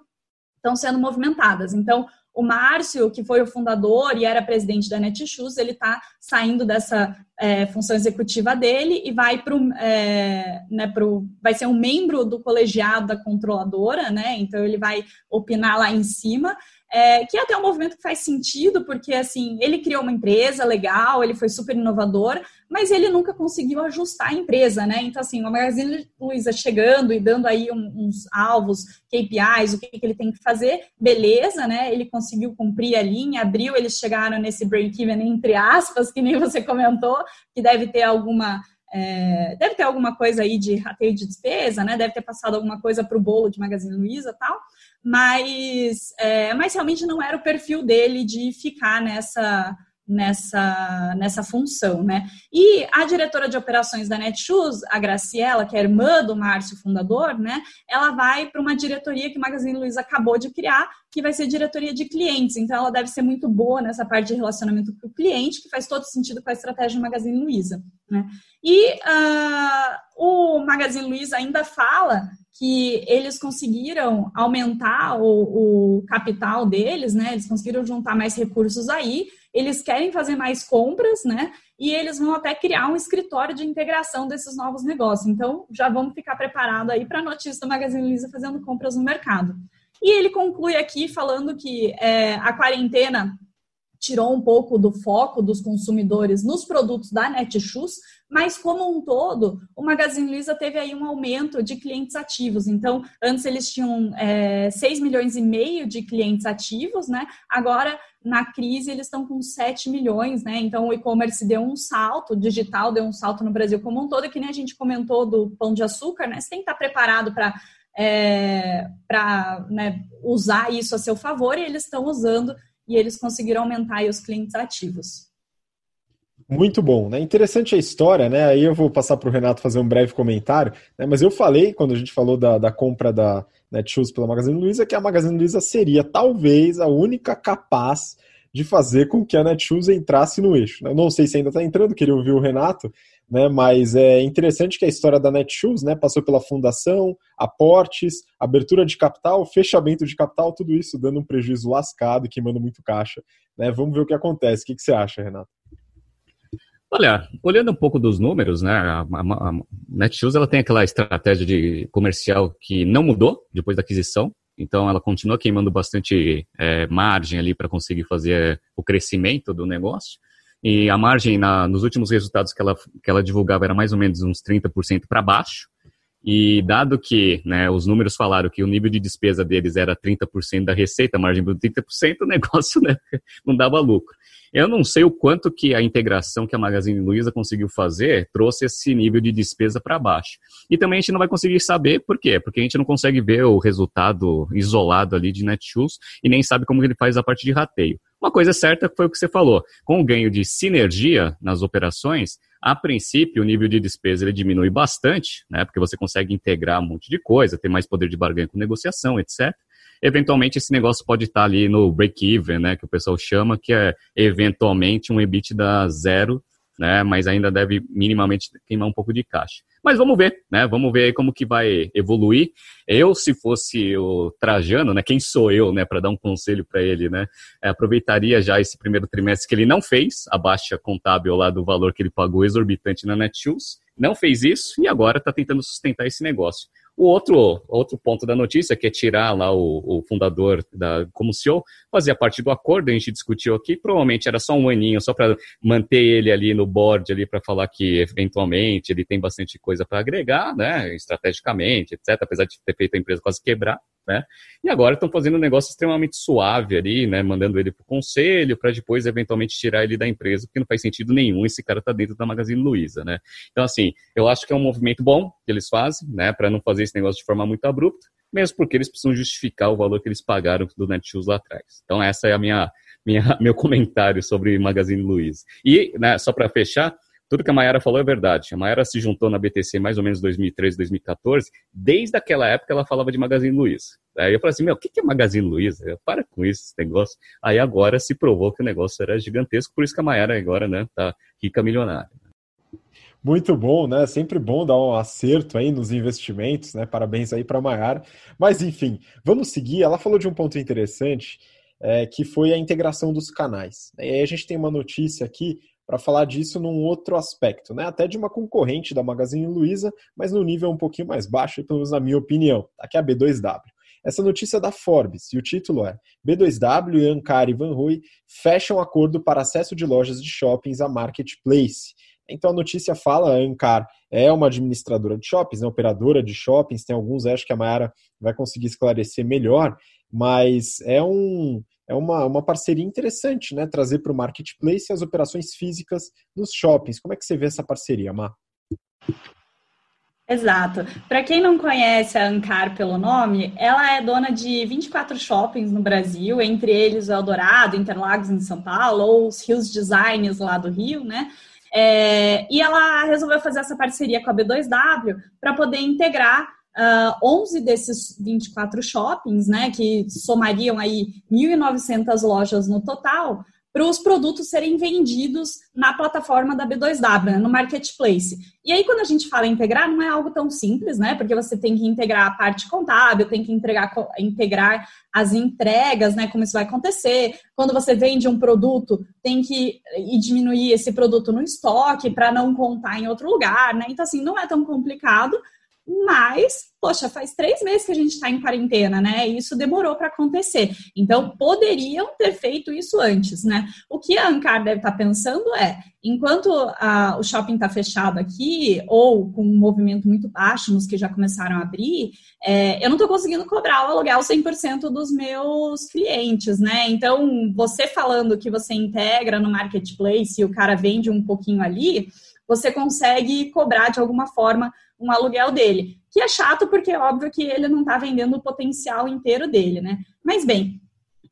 estão sendo movimentadas. Então, o Márcio, que foi o fundador e era presidente da Netshoes, ele está saindo dessa é, função executiva dele e vai para é, né, pro, vai ser um membro do colegiado da controladora, né? Então ele vai opinar lá em cima é, que é até um movimento que faz sentido, porque assim, ele criou uma empresa legal, ele foi super inovador, mas ele nunca conseguiu ajustar a empresa, né? Então, assim, o Magazine Luiza chegando e dando aí uns alvos, KPIs, o que, que ele tem que fazer, beleza, né? Ele conseguiu cumprir a linha, abriu, eles chegaram nesse break-even, entre aspas, que nem você comentou, que deve ter alguma é, deve ter alguma coisa aí de rateio de despesa, né? Deve ter passado alguma coisa para o bolo de Magazine Luiza tal mas, é, mas realmente não era o perfil dele de ficar nessa nessa, nessa função, né? E a diretora de operações da Netshoes, a Graciela, que é irmã do Márcio, fundador, né? Ela vai para uma diretoria que o Magazine Luiza acabou de criar, que vai ser diretoria de clientes. Então, ela deve ser muito boa nessa parte de relacionamento com o cliente, que faz todo sentido com a estratégia do Magazine Luiza, né? E uh, o Magazine Luiza ainda fala que eles conseguiram aumentar o, o, capital deles, né? Eles conseguiram juntar mais recursos aí, eles querem fazer mais compras, né? E eles vão até criar um escritório de integração desses novos negócios. Então, já vamos ficar preparado aí para a notícia do Magazine Luiza fazendo compras no mercado. E ele conclui aqui falando que é, a quarentena tirou um pouco do foco dos consumidores nos produtos da Netshoes, mas como um todo, o Magazine Luiza teve aí um aumento de clientes ativos. Então, antes eles tinham é, 6 milhões e meio de clientes ativos, né? Agora, na crise, eles estão com 7 milhões, né? Então, o e-commerce deu um salto, o digital deu um salto no Brasil como um todo, que nem a gente comentou do pão de açúcar, né? Você tem que estar preparado para é, para né, usar isso a seu favor e eles estão usando e eles conseguiram aumentar os clientes ativos. Muito bom, né? Interessante a história, né? Aí eu vou passar para o Renato fazer um breve comentário, né? Mas eu falei, quando a gente falou da, da compra da Netshoes pela Magazine Luiza, que a Magazine Luiza seria talvez a única capaz de fazer com que a Netshoes entrasse no eixo. Eu não sei se ainda está entrando, queria ouvir o Renato, né? Mas é interessante que a história da Netshoes, né, passou pela fundação, aportes, abertura de capital, fechamento de capital, tudo isso dando um prejuízo lascado e queimando muito caixa, né? Vamos ver o que acontece. O que, que você acha, Renato? Olha, olhando um pouco dos números, né, a, a, a Netshoes ela tem aquela estratégia de comercial que não mudou depois da aquisição, então ela continua queimando bastante é, margem ali para conseguir fazer o crescimento do negócio. E a margem na, nos últimos resultados que ela, que ela divulgava era mais ou menos uns 30% para baixo. E dado que né, os números falaram que o nível de despesa deles era 30% da receita, margem de 30%, o negócio né, não dava lucro. Eu não sei o quanto que a integração que a Magazine Luiza conseguiu fazer trouxe esse nível de despesa para baixo. E também a gente não vai conseguir saber por quê, porque a gente não consegue ver o resultado isolado ali de Netshoes e nem sabe como ele faz a parte de rateio. Uma coisa certa foi o que você falou, com o ganho de sinergia nas operações, a princípio, o nível de despesa ele diminui bastante, né, porque você consegue integrar um monte de coisa, ter mais poder de barganha com negociação, etc. Eventualmente, esse negócio pode estar ali no break-even, né, que o pessoal chama, que é eventualmente um EBITDA zero, né, mas ainda deve minimamente queimar um pouco de caixa. Mas vamos ver, né? Vamos ver como que vai evoluir. Eu, se fosse o Trajano, né? Quem sou eu, né? Para dar um conselho para ele, né? É, aproveitaria já esse primeiro trimestre que ele não fez, a baixa contábil lá do valor que ele pagou exorbitante na Netshoes, não fez isso e agora está tentando sustentar esse negócio. O outro, outro ponto da notícia, que é tirar lá o, o fundador da, como CEO, fazia parte do acordo, a gente discutiu aqui, provavelmente era só um aninho, só para manter ele ali no board, ali para falar que eventualmente ele tem bastante coisa para agregar, né, estrategicamente, etc., apesar de ter feito a empresa quase quebrar né? E agora estão fazendo um negócio extremamente suave ali, né? Mandando ele para o conselho para depois eventualmente tirar ele da empresa, porque não faz sentido nenhum esse cara tá dentro da Magazine Luiza, né? Então assim, eu acho que é um movimento bom que eles fazem, né? Para não fazer esse negócio de forma muito abrupta, mesmo porque eles precisam justificar o valor que eles pagaram do Netshoes lá atrás. Então essa é a minha, minha meu comentário sobre Magazine Luiza. E né, só para fechar tudo que a Mayara falou é verdade. A Mayara se juntou na BTC mais ou menos 2013, 2014. Desde aquela época ela falava de Magazine Luiza. Aí eu falei assim, meu, o que é Magazine Luiza? Para com isso, esse negócio. Aí agora se provou que o negócio era gigantesco, por isso que a Mayara agora, né, tá rica milionária. Muito bom, né? Sempre bom dar um acerto aí nos investimentos, né? Parabéns aí para a Mayara. Mas enfim, vamos seguir. Ela falou de um ponto interessante, é, que foi a integração dos canais. E aí a gente tem uma notícia aqui para falar disso num outro aspecto, né? Até de uma concorrente da Magazine Luiza, mas no nível um pouquinho mais baixo, pelo menos na minha opinião. Aqui é a B2W. Essa notícia é da Forbes e o título é B2W e Ankara e Van Rui fecham acordo para acesso de lojas de shoppings à marketplace. Então a notícia fala, a Ancar é uma administradora de shoppings, né, operadora de shoppings, tem alguns, acho que a Mayara vai conseguir esclarecer melhor, mas é um, é uma, uma parceria interessante, né? Trazer para o marketplace as operações físicas dos shoppings. Como é que você vê essa parceria, Má? Exato. Para quem não conhece a Ancar pelo nome, ela é dona de 24 shoppings no Brasil, entre eles o Eldorado, Interlagos em São Paulo, ou os Rios Designs lá do Rio, né? É, e ela resolveu fazer essa parceria com a B2W para poder integrar uh, ah, 11 desses 24 shoppings, né, que somariam aí 1.900 lojas no total, para os produtos serem vendidos na plataforma da B2W, né, no marketplace. E aí, quando a gente fala integrar, não é algo tão simples, né? Porque você tem que integrar a parte contábil, tem que entregar, integrar as entregas, né? Como isso vai acontecer. Quando você vende um produto, tem que diminuir esse produto no estoque para não contar em outro lugar, né? Então, assim, não é tão complicado, Mas, poxa, faz três meses que a gente está em quarentena, né? E isso demorou para acontecer. Então, poderiam ter feito isso antes, né? O que a Ancar deve estar tá pensando é, enquanto a, o shopping está fechado aqui, ou com um movimento muito baixo nos que já começaram a abrir, é, eu não estou conseguindo cobrar o aluguel 100% dos meus clientes, né? Então, você falando que você integra no marketplace e o cara vende um pouquinho ali, você consegue cobrar de alguma forma um aluguel dele. Que é chato porque é óbvio que ele não está vendendo o potencial inteiro dele, né? Mas bem,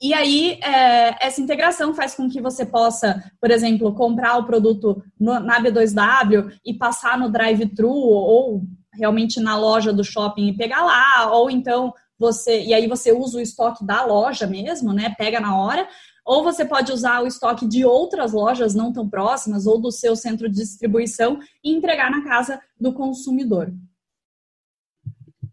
e aí, é, essa integração faz com que você possa, por exemplo, comprar o produto no, na B2W e passar no drive-thru ou realmente na loja do shopping e pegar lá, ou então você, e aí você usa o estoque da loja mesmo, né? Pega na hora, ou você pode usar o estoque de outras lojas não tão próximas ou do seu centro de distribuição e entregar na casa do consumidor.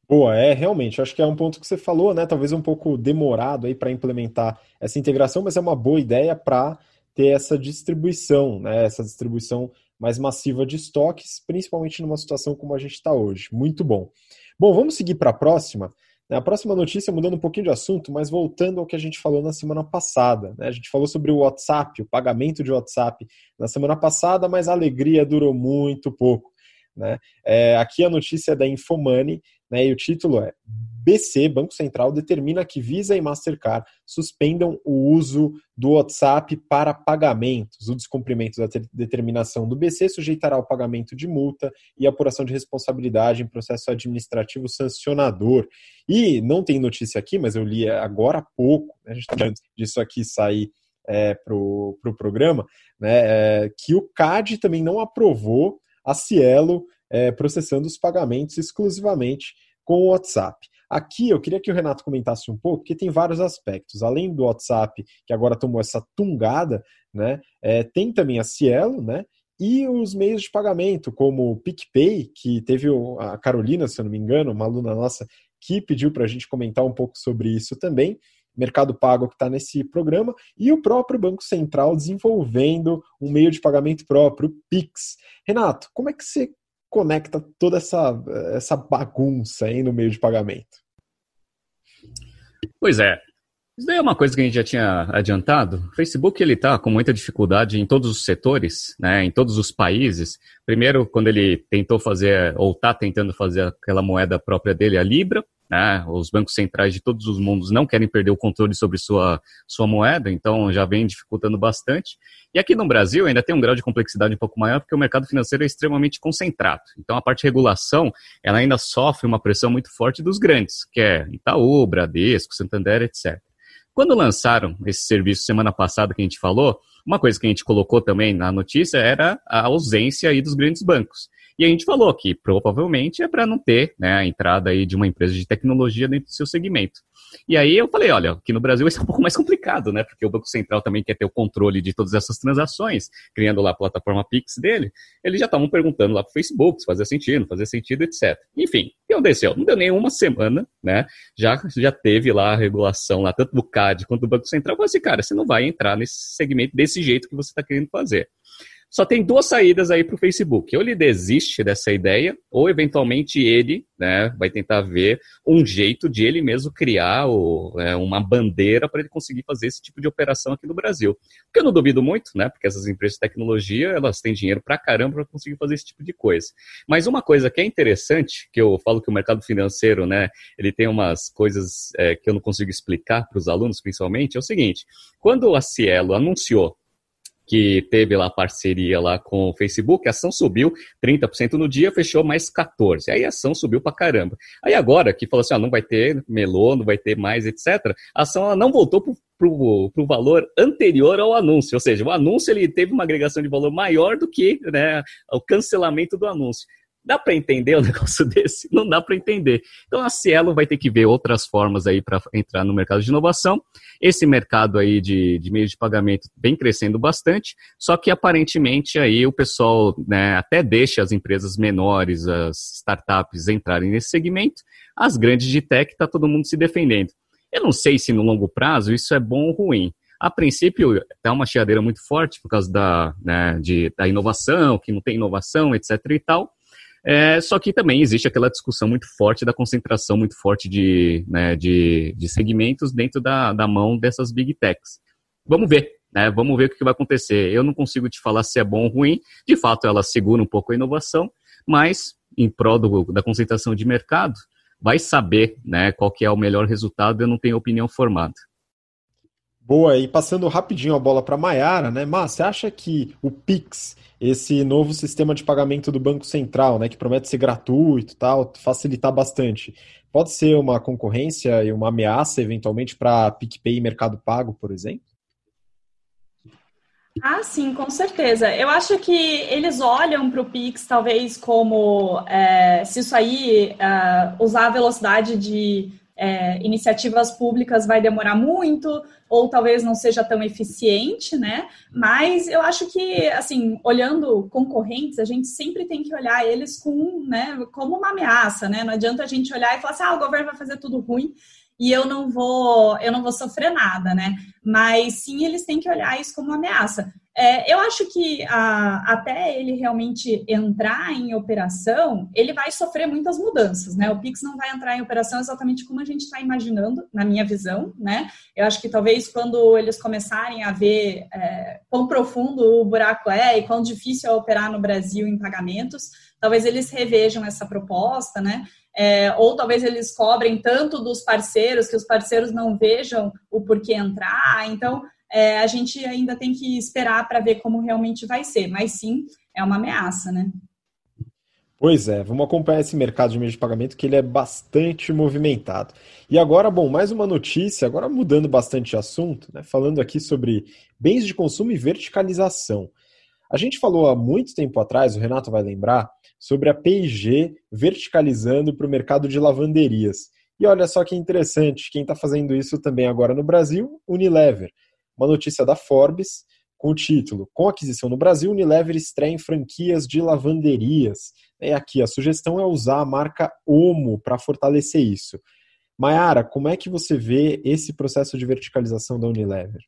Boa, é realmente, acho que é um ponto que você falou, né? Talvez um pouco demorado aí para implementar essa integração, mas é uma boa ideia para ter essa distribuição, né? Essa distribuição mais massiva de estoques, principalmente numa situação como a gente está hoje. Muito bom. Bom, vamos seguir para a próxima. A próxima notícia, mudando um pouquinho de assunto, mas voltando ao que a gente falou na semana passada. Né? A gente falou sobre o WhatsApp, o pagamento de WhatsApp na semana passada, mas a alegria durou muito pouco. Né? É, aqui a notícia é da Infomoney, né, e o título é BC, Banco Central, determina que Visa e Mastercard suspendam o uso do WhatsApp para pagamentos. O descumprimento da determinação do BC sujeitará ao pagamento de multa e apuração de responsabilidade em processo administrativo sancionador. E não tem notícia aqui, mas eu li agora há pouco, né, a gente está disso aqui sair é, para o pro programa, né, é, que o CAD também não aprovou a Cielo é, processando os pagamentos exclusivamente com o WhatsApp. Aqui eu queria que o Renato comentasse um pouco, porque tem vários aspectos. Além do WhatsApp, que agora tomou essa tungada, né, é, tem também a Cielo, né, e os meios de pagamento, como o PicPay, que teve a Carolina, se eu não me engano, uma aluna nossa, que pediu para a gente comentar um pouco sobre isso também. Mercado Pago que está nesse programa, e o próprio Banco Central desenvolvendo um meio de pagamento próprio, o Pix. Renato, como é que você conecta toda essa, essa bagunça aí no meio de pagamento? Pois é. Isso daí é uma coisa que a gente já tinha adiantado. O Facebook ele está com muita dificuldade em todos os setores, né, em todos os países. Primeiro, quando ele tentou fazer, ou está tentando fazer aquela moeda própria dele, a Libra, né? Os bancos centrais de todos os mundos não querem perder o controle sobre sua, sua moeda, então já vem dificultando bastante. E aqui no Brasil ainda tem um grau de complexidade um pouco maior, porque o mercado financeiro é extremamente concentrado. Então a parte de regulação, ela ainda sofre uma pressão muito forte dos grandes, que é Itaú, Bradesco, Santander, etc. Quando lançaram esse serviço semana passada que a gente falou, uma coisa que a gente colocou também na notícia era a ausência aí dos grandes bancos. E a gente falou que provavelmente é para não ter né, a entrada aí de uma empresa de tecnologia dentro do seu segmento. E aí eu falei, olha, aqui no Brasil isso é um pouco mais complicado, né? Porque o Banco Central também quer ter o controle de todas essas transações, criando lá a plataforma Pix dele. Eles já estavam perguntando lá para o Facebook se fazia sentido, não fazia sentido, etc. Enfim, o que aconteceu? Não deu nem uma semana, né? Já, já teve lá a regulação lá, tanto do CAD quanto do Banco Central, falou assim, cara, você não vai entrar nesse segmento desse jeito que você está querendo fazer. Só tem duas saídas aí para o Facebook. Ou ele desiste dessa ideia, ou eventualmente ele né, vai tentar ver um jeito de ele mesmo criar é, uma bandeira para ele conseguir fazer esse tipo de operação aqui no Brasil. Porque eu não duvido muito, né? Porque essas empresas de tecnologia elas têm dinheiro para caramba para conseguir fazer esse tipo de coisa. Mas uma coisa que é interessante, que eu falo que o mercado financeiro, né, ele tem umas coisas é, que eu não consigo explicar para os alunos, principalmente, é o seguinte: quando a Cielo anunciou que teve lá parceria lá com o Facebook, a ação subiu 30% no dia, fechou mais 14%. Aí a ação subiu pra caramba. Aí agora que falou assim, ó, não vai ter melô, não vai ter mais, etc., a ação ela não voltou pro, pro, pro valor anterior ao anúncio. Ou seja, o anúncio ele teve uma agregação de valor maior do que né, o cancelamento do anúncio. Dá para entender um negócio desse? Não dá para entender. Então a Cielo vai ter que ver outras formas aí para entrar no mercado de inovação. Esse mercado aí de, de meios de pagamento vem crescendo bastante, só que aparentemente aí o pessoal né, até deixa as empresas menores, as startups entrarem nesse segmento, as grandes de tech está todo mundo se defendendo. Eu não sei se no longo prazo isso é bom ou ruim. A princípio, é uma chiadeira muito forte por causa da, né, de, da inovação, que não tem inovação, etc. e tal. É, só que também existe aquela discussão muito forte da concentração muito forte de, né, de, de segmentos dentro da, da mão dessas big techs. Vamos ver, né? Vamos ver o que vai acontecer. Eu não consigo te falar se é bom ou ruim. De fato, ela segura um pouco a inovação, mas em prol do, da concentração de mercado, vai saber né, qual que é o melhor resultado, eu não tenho opinião formada. Boa, e passando rapidinho a bola para Maiara, né? Mas você acha que o Pix, esse novo sistema de pagamento do Banco Central, né, que promete ser gratuito tal, facilitar bastante, pode ser uma concorrência e uma ameaça eventualmente para PicPay e Mercado Pago, por exemplo? Ah, sim, com certeza. Eu acho que eles olham para o Pix talvez como é, se isso aí é, usar a velocidade de é, iniciativas públicas vai demorar muito, ou talvez não seja tão eficiente, né? Mas eu acho que, assim, olhando concorrentes, a gente sempre tem que olhar eles com, né, como uma ameaça, né? Não adianta a gente olhar e falar assim, ah, o governo vai fazer tudo ruim e eu não vou eu não vou sofrer nada, né? Mas sim, eles têm que olhar isso como uma ameaça. É, eu acho que a, até ele realmente entrar em operação, ele vai sofrer muitas mudanças, né? O Pix não vai entrar em operação exatamente como a gente está imaginando, na minha visão, né? Eu acho que talvez quando eles começarem a ver é, quão profundo o buraco é e quão difícil é operar no Brasil em pagamentos, talvez eles revejam essa proposta, né? É, ou talvez eles cobrem tanto dos parceiros que os parceiros não vejam o porquê entrar. Então, é, a gente ainda tem que esperar para ver como realmente vai ser. Mas sim, é uma ameaça, né? Pois é, vamos acompanhar esse mercado de meio de pagamento que ele é bastante movimentado. E agora, bom, mais uma notícia, agora mudando bastante de assunto, né, falando aqui sobre bens de consumo e verticalização. A gente falou há muito tempo atrás, o Renato vai lembrar, sobre a P&G verticalizando para o mercado de lavanderias. E olha só que interessante, quem está fazendo isso também agora no Brasil, Unilever. Uma notícia da Forbes com o título Com aquisição no Brasil, Unilever estreia em franquias de lavanderias. E aqui a sugestão é usar a marca Omo para fortalecer isso. Mayara, como é que você vê esse processo de verticalização da Unilever?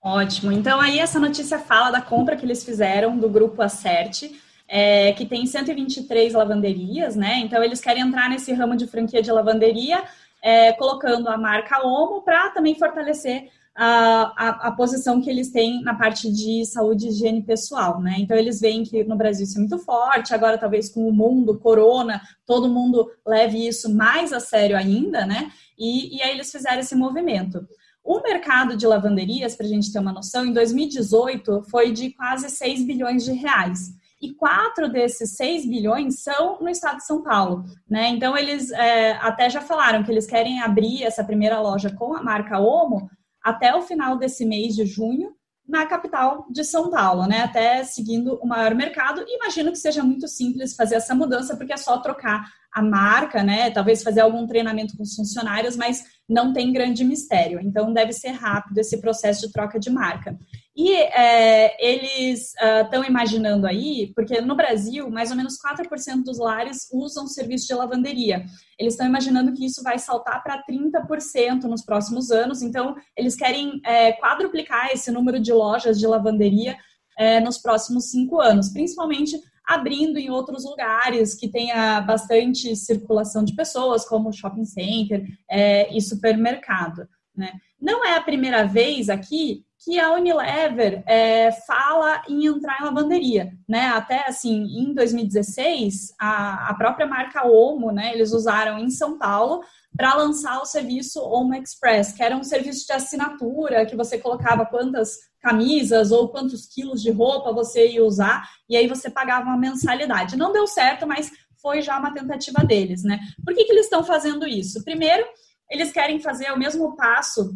Ótimo. Então aí essa notícia fala da compra que eles fizeram do grupo Acerte é, que tem 123 lavanderias, né? Então eles querem entrar nesse ramo de franquia de lavanderia, é, colocando a marca Omo para também fortalecer a, a, posição que eles têm na parte de saúde e higiene pessoal, né? Então eles veem que no Brasil isso é muito forte, agora talvez com o mundo, corona, todo mundo leve isso mais a sério ainda, né? E, e aí eles fizeram esse movimento. O mercado de lavanderias, para a gente ter uma noção, em 2018 foi de quase 6 bilhões de reais e quatro desses 6 bilhões são no estado de São Paulo. Né? Então, eles é, até já falaram que eles querem abrir essa primeira loja com a marca Omo até o final desse mês de junho na capital de São Paulo, né? Até seguindo o maior mercado. Imagino que seja muito simples fazer essa mudança, porque é só trocar a marca, né? Talvez fazer algum treinamento com os funcionários, mas não tem grande mistério. Então, deve ser rápido esse processo de troca de marca. E é, eles estão uh, imaginando aí, porque no Brasil, mais ou menos 4% dos lares usam serviço de lavanderia. Eles estão imaginando que isso vai saltar para 30% nos próximos anos. Então, eles querem é, quadruplicar esse número de lojas de lavanderia é, nos próximos cinco anos, principalmente abrindo em outros lugares que tenha bastante circulação de pessoas, como shopping center é, e supermercado. Né? Não é a primeira vez aqui que a Unilever é, fala em entrar em lavanderia, né? Até assim, em 2016, a, a própria marca Omo, né? Eles usaram em São Paulo para lançar o serviço Omo Express, que era um serviço de assinatura que você colocava quantas camisas ou quantos quilos de roupa você ia usar e aí você pagava uma mensalidade. Não deu certo, mas foi já uma tentativa deles, né? Por que, que eles estão fazendo isso? Primeiro, eles querem fazer o mesmo passo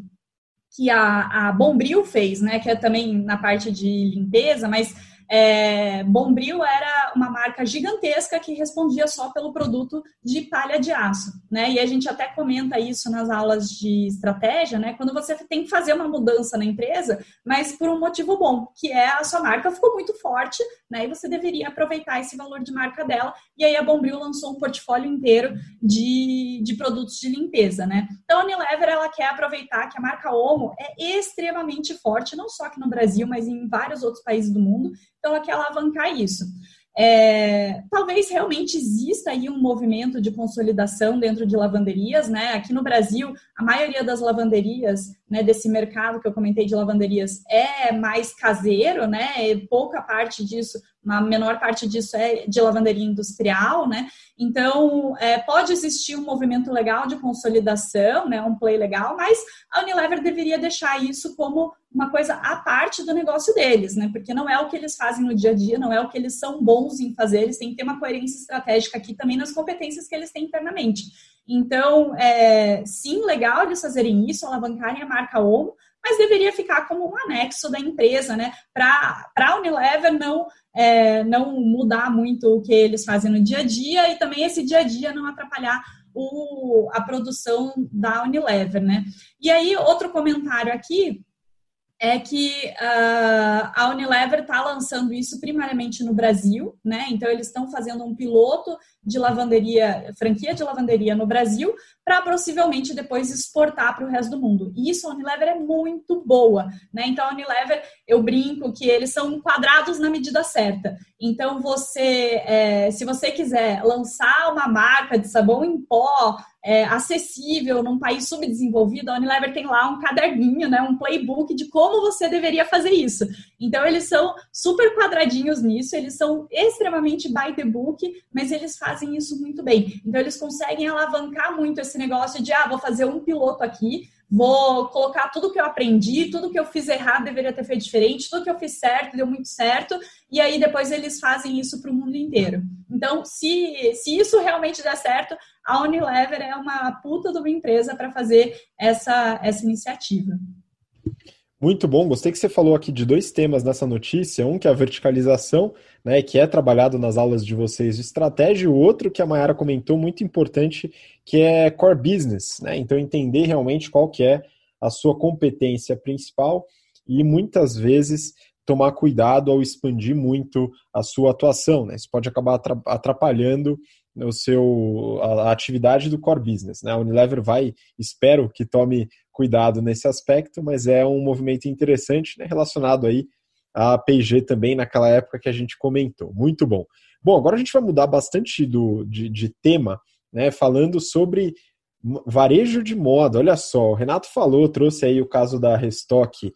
que a, a Bombril fez, né? Que é também na parte de limpeza, mas é, Bombril era uma marca gigantesca que respondia só pelo produto de palha de aço, né? E a gente até comenta isso nas aulas de estratégia, né? Quando você tem que fazer uma mudança na empresa, mas por um motivo bom, que é a sua marca ficou muito forte, né? E você deveria aproveitar esse valor de marca dela. E aí a Bombril lançou um portfólio inteiro de, de produtos de limpeza, né? Então a Unilever ela quer aproveitar que a marca Omo é extremamente forte, não só aqui no Brasil, mas em vários outros países do mundo. Então, ela quer alavancar isso. é, talvez realmente exista aí um movimento de consolidação dentro de lavanderias, né? Aqui no Brasil, a maioria das lavanderias, né, desse mercado que eu comentei de lavanderias é mais caseiro, né? Pouca parte disso uma menor parte disso é de lavanderia industrial, né? Então, é, pode existir um movimento legal de consolidação, né? Um play legal, mas a Unilever deveria deixar isso como uma coisa à parte do negócio deles, né? Porque não é o que eles fazem no dia a dia, não é o que eles são bons em fazer, eles têm que ter uma coerência estratégica aqui também nas competências que eles têm internamente. Então, é, sim, legal eles fazerem isso, alavancarem a marca Omo, mas deveria ficar como um anexo da empresa, né? Para a Unilever não, é, não mudar muito o que eles fazem no dia a dia e também esse dia a dia não atrapalhar o, a produção da Unilever, né? E aí, outro comentário aqui é que uh, a Unilever está lançando isso primariamente no Brasil, né? Então eles estão fazendo um piloto de lavanderia, franquia de lavanderia no Brasil, para possivelmente depois exportar para o resto do mundo. E isso a Unilever é muito boa, né? Então a Unilever, eu brinco que eles são quadrados na medida certa. Então você, é, se você quiser lançar uma marca de sabão em pó é, acessível num país subdesenvolvido, a Unilever tem lá um caderninho, né, um playbook de como você deveria fazer isso. Então eles são super quadradinhos nisso, eles são extremamente by the book, mas eles fazem fazem isso muito bem. Então, eles conseguem alavancar muito esse negócio de, ah, vou fazer um piloto aqui, vou colocar tudo que eu aprendi, tudo que eu fiz errado deveria ter feito diferente, tudo que eu fiz certo deu muito certo, e aí depois eles fazem isso para o mundo inteiro. Então, se, se isso realmente der certo, a Unilever é uma puta de uma empresa para fazer essa, essa iniciativa. Muito bom, gostei que você falou aqui de dois temas nessa notícia. Um que é a verticalização, né, que é trabalhado nas aulas de vocês de estratégia, e o outro que a Mayara comentou, muito importante, que é core business, né? Então entender realmente qual que é a sua competência principal e muitas vezes tomar cuidado ao expandir muito a sua atuação, né? Isso pode acabar atrapalhando o seu, a, atividade do core business. Né? A Unilever vai, espero que tome cuidado nesse aspecto, mas é um movimento interessante né, relacionado aí à P&G também naquela época que a gente comentou. Muito bom. Bom, agora a gente vai mudar bastante do, de, de tema, né, falando sobre varejo de moda. Olha só, o Renato falou, trouxe aí o caso da Restock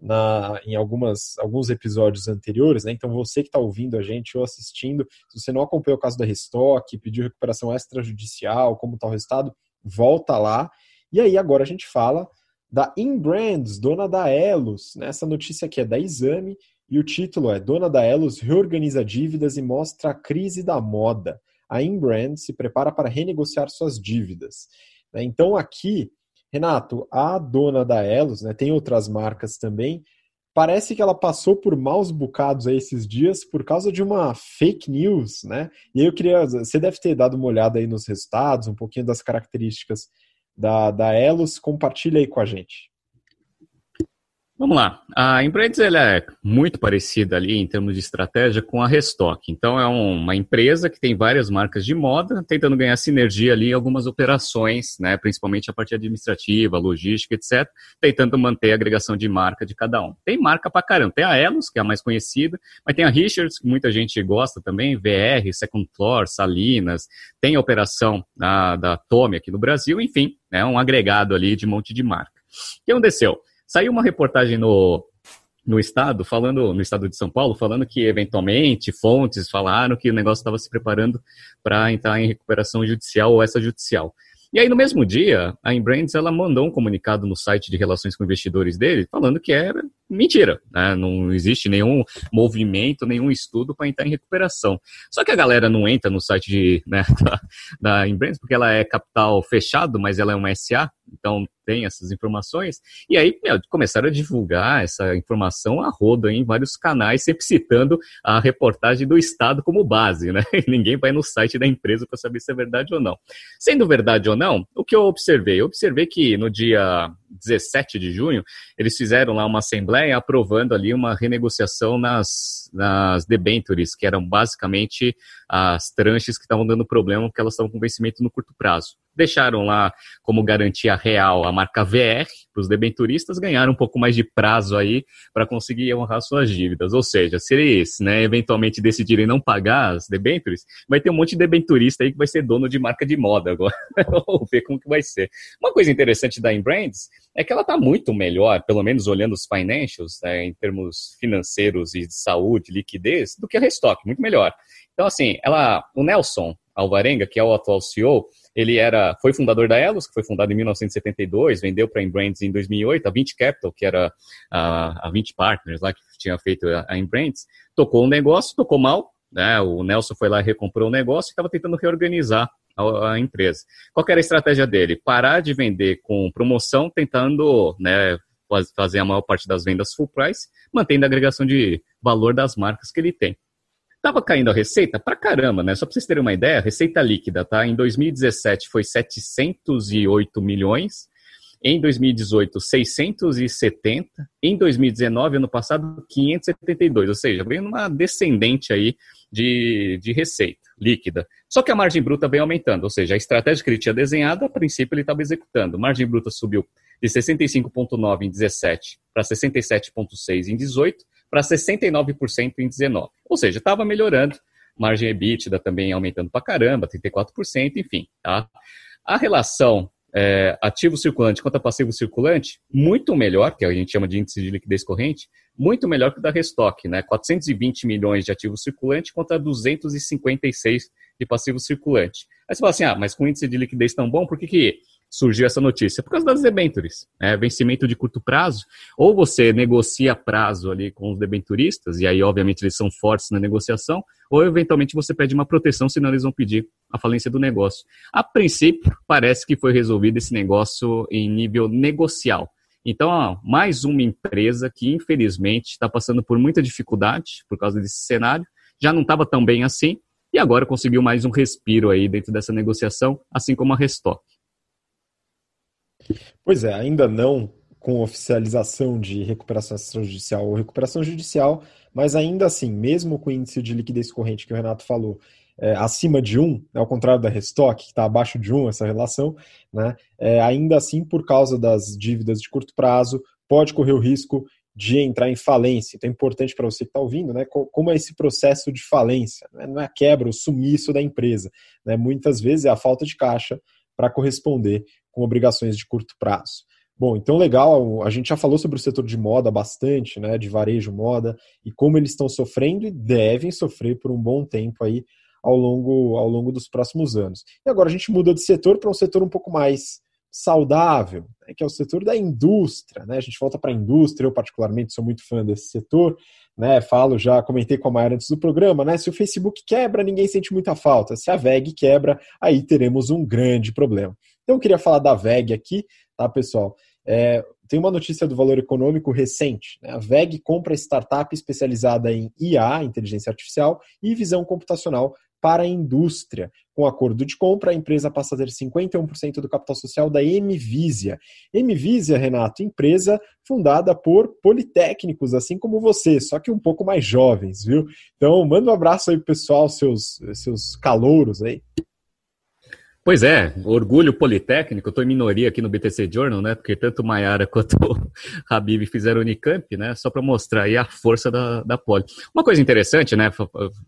na, em algumas, alguns episódios anteriores, né? Então você que está ouvindo a gente ou assistindo, se você não acompanhou o caso da Restock, pediu recuperação extrajudicial, como está o resultado, volta lá. E aí agora a gente fala da Inbrands, dona da Elos. Né? Essa notícia aqui é da Exame e o título é Dona da Elos reorganiza dívidas e mostra a crise da moda. A Inbrand se prepara para renegociar suas dívidas. Né? Então aqui Renato, a dona da Elos, né, tem outras marcas também, parece que ela passou por maus bocados aí esses dias por causa de uma fake news, né? E eu queria, você deve ter dado uma olhada aí nos resultados, um pouquinho das características da, da Elos, compartilha aí com a gente. Vamos lá. A Embrace ela é muito parecida ali em termos de estratégia com a Restock. Então é uma empresa que tem várias marcas de moda, tentando ganhar sinergia ali em algumas operações, né, principalmente a parte administrativa, logística, etc, tentando manter a agregação de marca de cada um. Tem marca pra caramba. Tem a Elos, que é a mais conhecida, mas tem a Richards, que muita gente gosta também, VR, Second Floor, Salinas, tem a operação da, da Tome aqui no Brasil, enfim, é um agregado ali de um monte de marca. O que aconteceu? Saiu uma reportagem no, no estado, falando no estado de São Paulo, falando que eventualmente fontes falaram que o negócio estava se preparando para entrar em recuperação judicial ou extrajudicial. E aí, no mesmo dia, a Inbrands ela mandou um comunicado no site de relações com investidores dele, falando que era mentira, né? não existe nenhum movimento, nenhum estudo para entrar em recuperação. Só que a galera não entra no site de, né, da, da porque ela é capital fechado, mas ela é uma SA, então tem essas informações. E aí meu, começaram a divulgar essa informação a roda em vários canais, sempre citando a reportagem do Estado como base, né? E ninguém vai no site da empresa para saber se é verdade ou não. Sendo verdade ou não, o que eu observei? Eu observei que no dia 17 de junho, eles fizeram lá uma assembleia aprovando ali uma renegociação nas, nas debentures, que eram basicamente as tranches que estavam dando problema porque elas estavam com vencimento no curto prazo. Deixaram lá como garantia real a marca VR para os debenturistas, ganharam um pouco mais de prazo aí para conseguir honrar suas dívidas. Ou seja, se eles né, eventualmente decidirem não pagar as debentures, vai ter um monte de debenturista aí que vai ser dono de marca de moda agora. Vamos ver como que vai ser. Uma coisa interessante da Inbrands é que ela está muito melhor, pelo menos olhando os financials, né, em termos financeiros e de saúde, liquidez, do que a Restock, muito melhor. Então, assim, ela, o Nelson Alvarenga, que é o atual CEO, ele era, foi fundador da Elos, que foi fundada em 1972, vendeu para a Inbrands em 2008, a 20 Capital, que era a, a 20 Partners lá que tinha feito a, a Inbrands, tocou um negócio, tocou mal, né? O Nelson foi lá recomprou o negócio e estava tentando reorganizar a, a, empresa. Qual era a estratégia dele? Parar de vender com promoção, tentando né, fazer a maior parte das vendas full price, mantendo a agregação de valor das marcas que ele tem. Tava caindo a receita pra caramba, né? Só para vocês terem uma ideia, receita líquida, tá? Em 2017 foi 708 milhões, em 2018 670, em 2019, ano passado, 572, ou seja, vem numa descendente aí de, de receita líquida. Só que a margem bruta vem aumentando, ou seja, a estratégia que ele tinha desenhado, a princípio ele estava executando. Margem bruta subiu de 65,9 em 17 para 67,6 em 18, para 69% em 19. Ou seja, estava melhorando, margem EBITDA também aumentando para caramba, 34%, enfim. Tá? A relação é, ativo circulante contra passivo circulante, muito melhor, que a gente chama de índice de liquidez corrente, muito melhor que o da Restock, né? 420 milhões de ativo circulante contra 256 de passivo circulante. Aí você fala assim, ah, mas com índice de liquidez tão bom, por que, que surgiu essa notícia? Por causa das debentures, né? vencimento de curto prazo, ou você negocia prazo ali com os debenturistas, e aí obviamente eles são fortes na negociação, ou eventualmente você pede uma proteção, senão eles vão pedir a falência do negócio. A princípio, parece que foi resolvido esse negócio em nível negocial. Então, ó, mais uma empresa que infelizmente está passando por muita dificuldade por causa desse cenário, já não estava tão bem assim, e agora conseguiu mais um respiro aí dentro dessa negociação, assim como a Restock. Pois é, ainda não com oficialização de recuperação extrajudicial ou recuperação judicial, mas ainda assim, mesmo com o índice de liquidez corrente que o Renato falou, é, acima de 1, né, ao contrário da Restock, que está abaixo de 1 essa relação, né, é, ainda assim, por causa das dívidas de curto prazo, pode correr o risco de entrar em falência. Então é importante para você que está ouvindo, né, como é esse processo de falência. Né? Não é a quebra, o sumiço da empresa. Né? Muitas vezes é a falta de caixa para corresponder com obrigações de curto prazo. Bom, então legal, a gente já falou sobre o setor de moda bastante, né, de varejo moda, e como eles estão sofrendo e devem sofrer por um bom tempo aí ao longo, ao longo dos próximos anos. E agora a gente muda de setor para um setor um pouco mais saudável, né, que é o setor da indústria. Né? A gente volta para a indústria, eu particularmente sou muito fã desse setor, né? Falo já, comentei com a Maia antes do programa, né? Se o Facebook quebra, ninguém sente muita falta. Se a VEG quebra, aí teremos um grande problema. Então eu queria falar da VEG aqui, tá, pessoal? É, tem uma notícia do Valor Econômico recente. Né? A VEG compra startup especializada em IA, inteligência artificial, e visão computacional para a indústria. Com acordo de compra, a empresa passa a ter 51% do capital social da Emvisia. Emvisia, Renato, empresa fundada por politécnicos, assim como você, só que um pouco mais jovens, viu? Então, manda um abraço aí pro pessoal, seus, seus calouros aí. Pois é, orgulho politécnico, estou em minoria aqui no BTC Journal, né? Porque tanto Maiara quanto Habib fizeram Unicamp, né? Só para mostrar aí a força da, da Poli. Uma coisa interessante, né?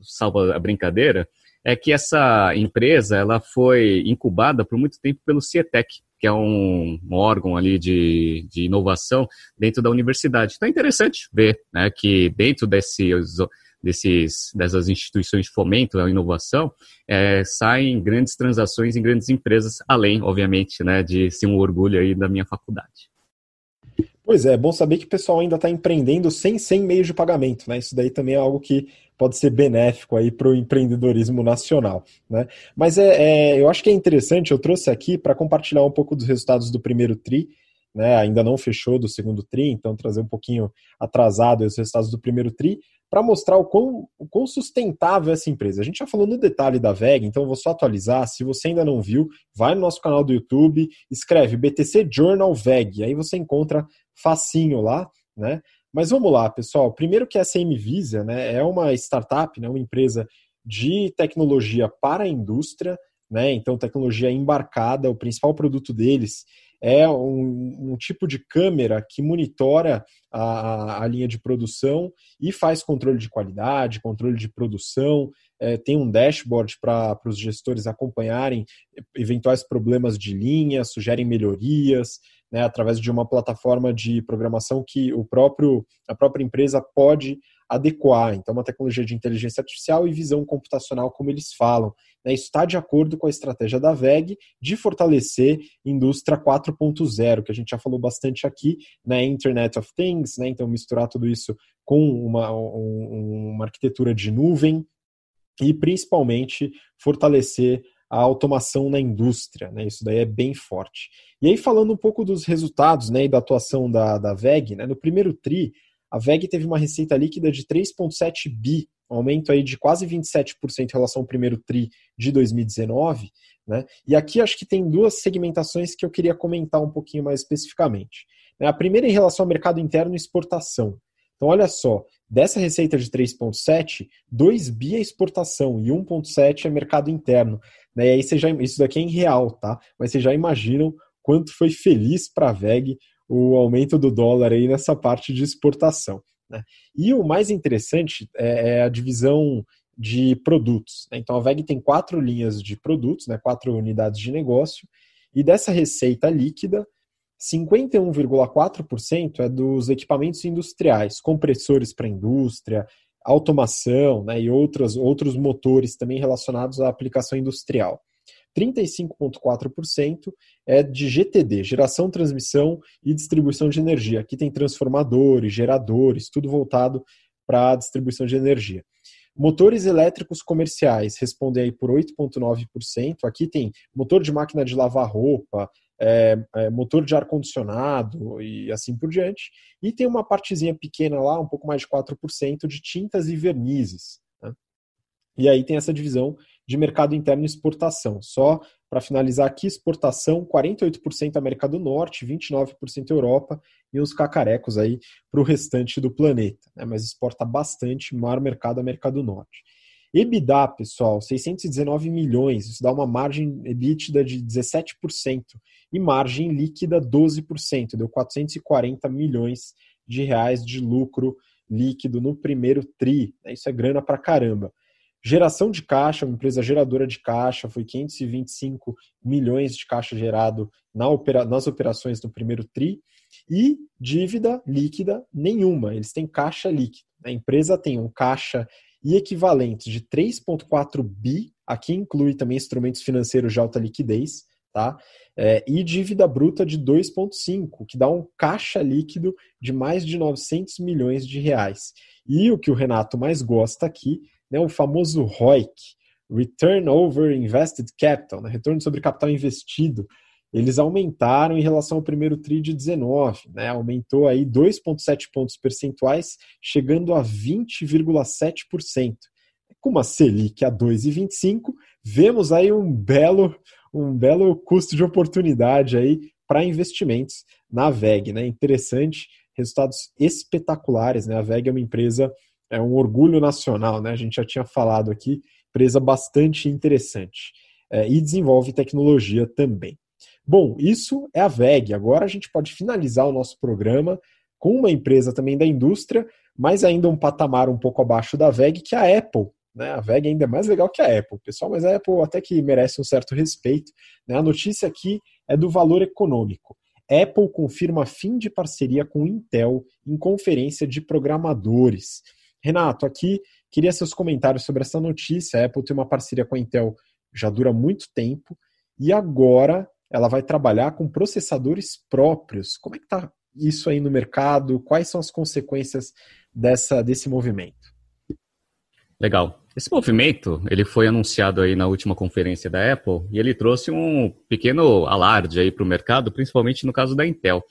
Salva a brincadeira, é que essa empresa ela foi incubada por muito tempo pelo CIETEC, que é um, um órgão ali de, de inovação dentro da universidade. Então é interessante ver né, que dentro desses, desses, dessas instituições de fomento à inovação é, saem grandes transações em grandes empresas, além, obviamente, né, de ser um orgulho aí da minha faculdade. Pois é, é bom saber que o pessoal ainda está empreendendo sem, sem meios de pagamento, né? Isso daí também é algo que pode ser benéfico aí para o empreendedorismo nacional. Né? Mas é, é, eu acho que é interessante, eu trouxe aqui para compartilhar um pouco dos resultados do primeiro TRI, né? ainda não fechou do segundo TRI, então trazer um pouquinho atrasado os resultados do primeiro TRI, para mostrar o quão, o quão sustentável é essa empresa. A gente já falou no detalhe da VEG, então vou só atualizar. Se você ainda não viu, vai no nosso canal do YouTube, escreve BTC Journal VEG, aí você encontra facinho lá, né? Mas vamos lá, pessoal. Primeiro que a SM Visa né, é uma startup, né, uma empresa de tecnologia para a indústria. né? Então, tecnologia embarcada, o principal produto deles é um, um tipo de câmera que monitora a, a, linha de produção e faz controle de qualidade, controle de produção, é, tem um dashboard para os gestores acompanharem eventuais problemas de linha, sugerem melhorias, né, através de uma plataforma de programação que o próprio, a própria empresa pode adequar. Então, uma tecnologia de inteligência artificial e visão computacional, como eles falam. Né, isso está de acordo com a estratégia da VEG de fortalecer indústria 4.0, que a gente já falou bastante aqui, né, Internet of Things, né, então misturar tudo isso com uma, um, uma arquitetura de nuvem e principalmente fortalecer a automação na indústria, né? Isso daí é bem forte. E aí, falando um pouco dos resultados né, e da atuação da, da VEG, né, no primeiro TRI, a VEG teve uma receita líquida de 3,7 bi, um aumento aí de quase 27% em relação ao primeiro TRI de 2019. Né? E aqui acho que tem duas segmentações que eu queria comentar um pouquinho mais especificamente. A primeira em relação ao mercado interno e exportação. Então, olha só, dessa receita de 3,7, 2 bi é exportação e 1,7 é mercado interno. Né? E aí você já, isso daqui é em real, tá? Mas vocês já imaginam quanto foi feliz para a VEG o aumento do dólar aí nessa parte de exportação. Né? E o mais interessante é, é a divisão de produtos. Né? Então a VEG tem quatro linhas de produtos, né? quatro unidades de negócio, e dessa receita líquida, 51,4% é dos equipamentos industriais, compressores para indústria, automação né, e outros, outros motores também relacionados à aplicação industrial. 35,4% é de GTD, geração, transmissão e distribuição de energia. Aqui tem transformadores, geradores, tudo voltado para a distribuição de energia. Motores elétricos comerciais respondem aí por 8,9%. Aqui tem motor de máquina de lavar roupa, é, é, motor de ar-condicionado e assim por diante. E tem uma partezinha pequena lá, um pouco mais de 4%, de tintas e vernizes. Né? E aí tem essa divisão de mercado interno e exportação. Só para finalizar aqui, exportação, 48% América do Norte, 29% Europa e uns cacarecos aí para o restante do planeta. Né? Mas exporta bastante, maior mercado América do Norte. EBITDA, pessoal, 619 milhões, isso dá uma margem líquida de 17% e margem líquida 12%, deu 440 milhões de reais de lucro líquido no primeiro tri. Né? Isso é grana pra caramba. Geração de caixa, uma empresa geradora de caixa, foi 525 milhões de caixa gerado na opera, nas operações do primeiro TRI. E dívida líquida nenhuma, eles têm caixa líquida. A empresa tem um caixa e equivalentes de 3,4 bi, aqui inclui também instrumentos financeiros de alta liquidez, tá? É, e dívida bruta de 2,5, que dá um caixa líquido de mais de 900 milhões de reais. E o que o Renato mais gosta aqui, né, o famoso ROIC, Return Over Invested Capital, né, retorno sobre capital investido, eles aumentaram em relação ao primeiro TRI de 19, né? aumentou aí 2,7 pontos percentuais, chegando a 20,7%. Com uma Selic a 2,25, vemos aí um belo, um belo custo de oportunidade aí para investimentos na VEG. Né? Interessante, resultados espetaculares. Né? A VEG é uma empresa, é um orgulho nacional, né? a gente já tinha falado aqui, empresa bastante interessante. É, e desenvolve tecnologia também. Bom, isso é a VEG. Agora a gente pode finalizar o nosso programa com uma empresa também da indústria, mas ainda um patamar um pouco abaixo da VEG, que é a Apple. Né? A VEG ainda é mais legal que a Apple, pessoal, mas a Apple até que merece um certo respeito. Né? A notícia aqui é do valor econômico. Apple confirma fim de parceria com Intel em conferência de programadores. Renato, aqui queria seus comentários sobre essa notícia. A Apple tem uma parceria com a Intel já dura muito tempo e agora ela vai trabalhar com processadores próprios. Como é que está isso aí no mercado? Quais são as consequências dessa, desse movimento? Legal. Esse movimento, ele foi anunciado aí na última conferência da Apple e ele trouxe um pequeno alarde aí para o mercado, principalmente no caso da Intel.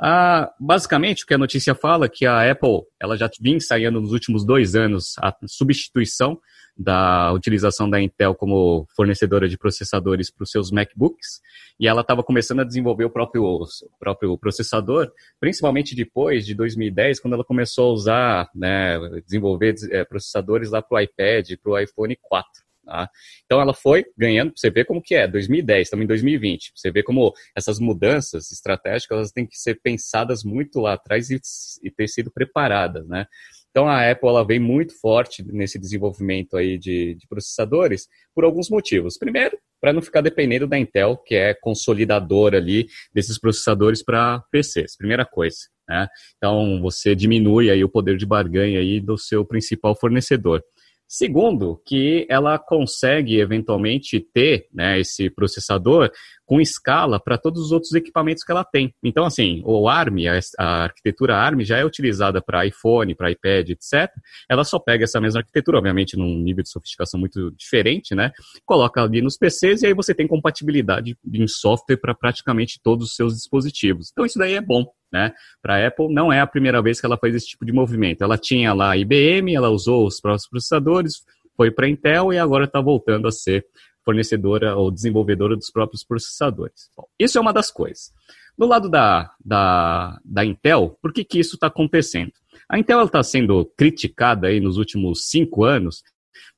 Ah, basicamente, o que a notícia fala é que a Apple ela já vinha ensaiando nos últimos dois anos a substituição da utilização da Intel como fornecedora de processadores para os seus MacBooks, e ela estava começando a desenvolver o próprio, o próprio processador, principalmente depois de 2010, quando ela começou a usar, né, desenvolver é, processadores lá para o iPad, para o iPhone 4. Tá? Então ela foi ganhando, você vê como que é, 2010, estamos em 2020, você vê como essas mudanças estratégicas elas têm que ser pensadas muito lá atrás e, e ter sido preparadas, né? Então a Apple ela vem muito forte nesse desenvolvimento aí de, de processadores por alguns motivos. Primeiro, para não ficar dependendo da Intel, que é consolidadora ali desses processadores para PCs. Primeira coisa. Né? Então você diminui aí o poder de barganha aí do seu principal fornecedor. Segundo, que ela consegue eventualmente ter né, esse processador com escala para todos os outros equipamentos que ela tem. Então, assim, o ARM, a, arquitetura ARM já é utilizada para iPhone, para iPad, etc. Ela só pega essa mesma arquitetura, obviamente num nível de sofisticação muito diferente, né? Coloca ali nos PCs e aí você tem compatibilidade em software para praticamente todos os seus dispositivos. Então, isso daí é bom. Né? Para a Apple, não é a primeira vez que ela faz esse tipo de movimento. Ela tinha lá a IBM, ela usou os próprios processadores, foi para a Intel e agora está voltando a ser fornecedora ou desenvolvedora dos próprios processadores. Bom, isso é uma das coisas. Do lado da, da, da Intel, por que, que isso está acontecendo? A Intel está sendo criticada aí nos últimos cinco anos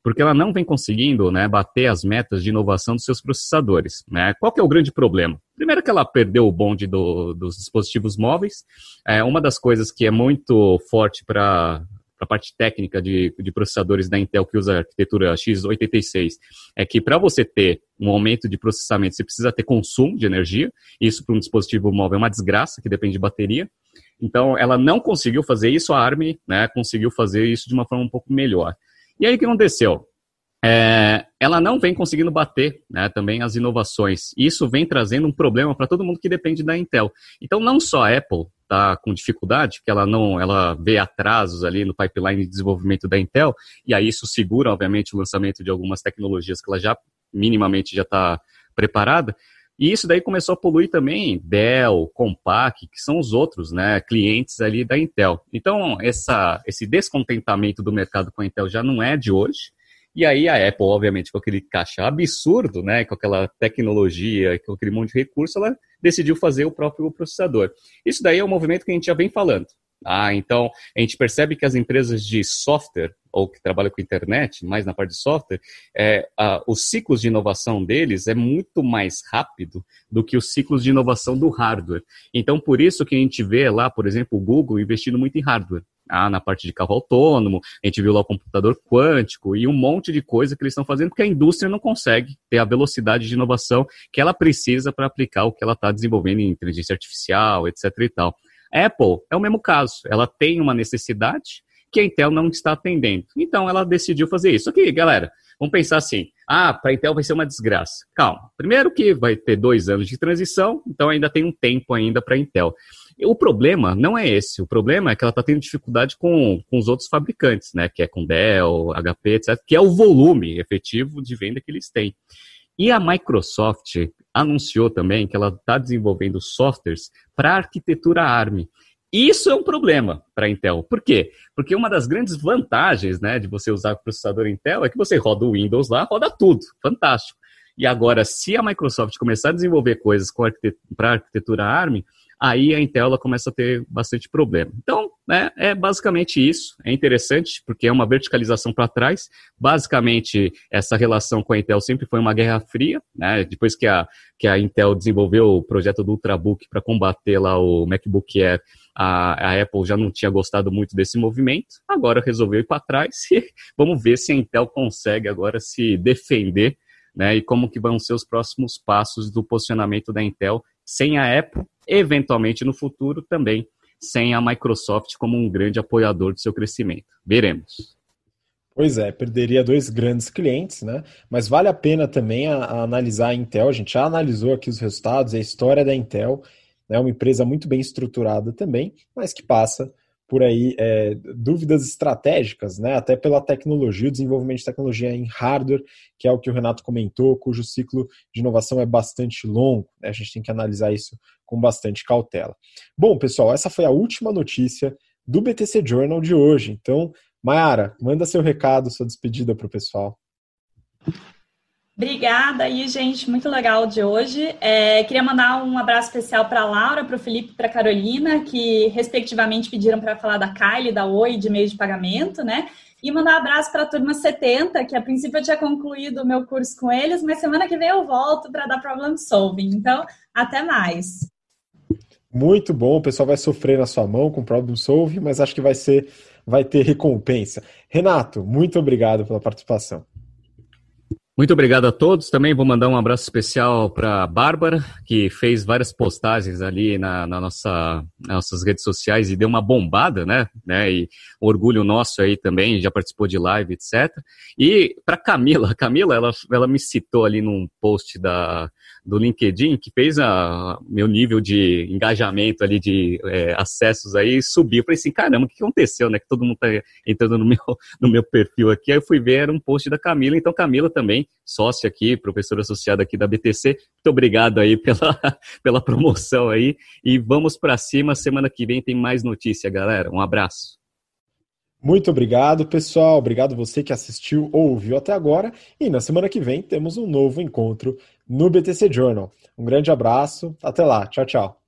porque ela não vem conseguindo né, bater as metas de inovação dos seus processadores. Né? Qual que é o grande problema? Primeiro que ela perdeu o bonde do, dos dispositivos móveis. É uma das coisas que é muito forte para a parte técnica de, de, processadores da Intel que usa a arquitetura x86 é que para você ter um aumento de processamento, você precisa ter consumo de energia. Isso para um dispositivo móvel é uma desgraça, que depende de bateria. Então, ela não conseguiu fazer isso, a ARM né, conseguiu fazer isso de uma forma um pouco melhor. E aí o que aconteceu? É, ela não vem conseguindo bater né, também as inovações. Isso vem trazendo um problema para todo mundo que depende da Intel. Então, não só a Apple está com dificuldade, que ela não, ela vê atrasos ali no pipeline de desenvolvimento da Intel, e aí isso segura, obviamente, o lançamento de algumas tecnologias que ela já minimamente já está preparada. E isso daí começou a poluir também Dell, Compaq, que são os outros né, clientes ali da Intel. Então, essa, esse descontentamento do mercado com a Intel já não é de hoje. E aí a Apple, obviamente, com aquele caixa absurdo, né, com aquela tecnologia, com aquele monte de recurso, ela decidiu fazer o próprio processador. Isso daí é um movimento que a gente já vem falando. Ah, então a gente percebe que as empresas de software ou que trabalham com internet, mais na parte de software, é, os ciclos de inovação deles é muito mais rápido do que os ciclos de inovação do hardware. Então, por isso que a gente vê lá, por exemplo, o Google investindo muito em hardware. Ah, na parte de carro autônomo, a gente viu lá o computador quântico e um monte de coisa que eles estão fazendo, porque a indústria não consegue ter a velocidade de inovação que ela precisa para aplicar o que ela está desenvolvendo em inteligência artificial, etc. e tal. Apple é o mesmo caso. Ela tem uma necessidade que a Intel não está atendendo. Então ela decidiu fazer isso. Aqui, galera, vamos pensar assim: ah, para a Intel vai ser uma desgraça. Calma. Primeiro que vai ter dois anos de transição, então ainda tem um tempo ainda para a Intel. O problema não é esse. O problema é que ela está tendo dificuldade com, com os outros fabricantes, né? Que é com Dell, HP, etc., que é o volume efetivo de venda que eles têm. E a Microsoft anunciou também que ela está desenvolvendo softwares para arquitetura ARM. Isso é um problema para a Intel. Por quê? Porque uma das grandes vantagens né, de você usar o processador Intel é que você roda o Windows lá, roda tudo. Fantástico. E agora, se a Microsoft começar a desenvolver coisas para arquitetura ARM, aí a Intel começa a ter bastante problema. Então, né, é basicamente isso. É interessante porque é uma verticalização para trás. Basicamente, essa relação com a Intel sempre foi uma guerra fria. Né? Depois que a, que a Intel desenvolveu o projeto do Ultrabook para combater lá o MacBook Air, a, a, Apple já não tinha gostado muito desse movimento. Agora resolveu ir para trás e vamos ver se a Intel consegue agora se defender né, e como que vão ser os próximos passos do posicionamento da Intel sem a Apple, eventualmente no futuro também sem a Microsoft como um grande apoiador do seu crescimento. Veremos. Pois é, perderia dois grandes clientes, né? Mas vale a pena também a, a analisar a Intel. A gente já analisou aqui os resultados, a história da Intel. É uma empresa muito bem estruturada também, mas que passa por aí é, dúvidas estratégicas, né? até pela tecnologia, o desenvolvimento de tecnologia em hardware, que é o que o Renato comentou, cujo ciclo de inovação é bastante longo. Né? A gente tem que analisar isso com bastante cautela. Bom, pessoal, essa foi a última notícia do BTC Journal de hoje. Então, Mayara, manda seu recado, sua despedida para o pessoal. Obrigada aí, gente. Muito legal de hoje. É, queria mandar um abraço especial para Laura, para o Felipe e para Carolina, que respectivamente pediram para falar da Kylie, da Oi, de meio de pagamento, né? E mandar um abraço para a turma 70, que a princípio eu tinha concluído o meu curso com eles, mas semana que vem eu volto para dar problem solving. Então, até mais. Muito bom, o pessoal vai sofrer na sua mão com problem solving, mas acho que vai ser, vai ter recompensa. Renato, muito obrigado pela participação. Muito obrigado a todos. Também vou mandar um abraço especial para a Bárbara, que fez várias postagens ali na, na nossa, nas nossas redes sociais e deu uma bombada, né? né? E orgulho nosso aí também, já participou de live, etc. E para Camila, Camila, ela, ela me citou ali num post da, do LinkedIn que fez a meu nível de engajamento ali de é, acessos aí subir. Eu falei assim, caramba, o que aconteceu, né? Que todo mundo tá entrando no meu, no meu perfil aqui. Aí eu fui ver, era um post da Camila. Então, Camila também, sócia aqui, professora associada aqui da BTC. Muito obrigado aí pela, pela promoção aí. E vamos para cima. Semana que vem tem mais notícia, galera. Um abraço. Muito obrigado, pessoal. Obrigado você que assistiu ou ouviu até agora. E na semana que vem temos um novo encontro no BTC Journal. Um grande abraço. Até lá. Tchau, tchau.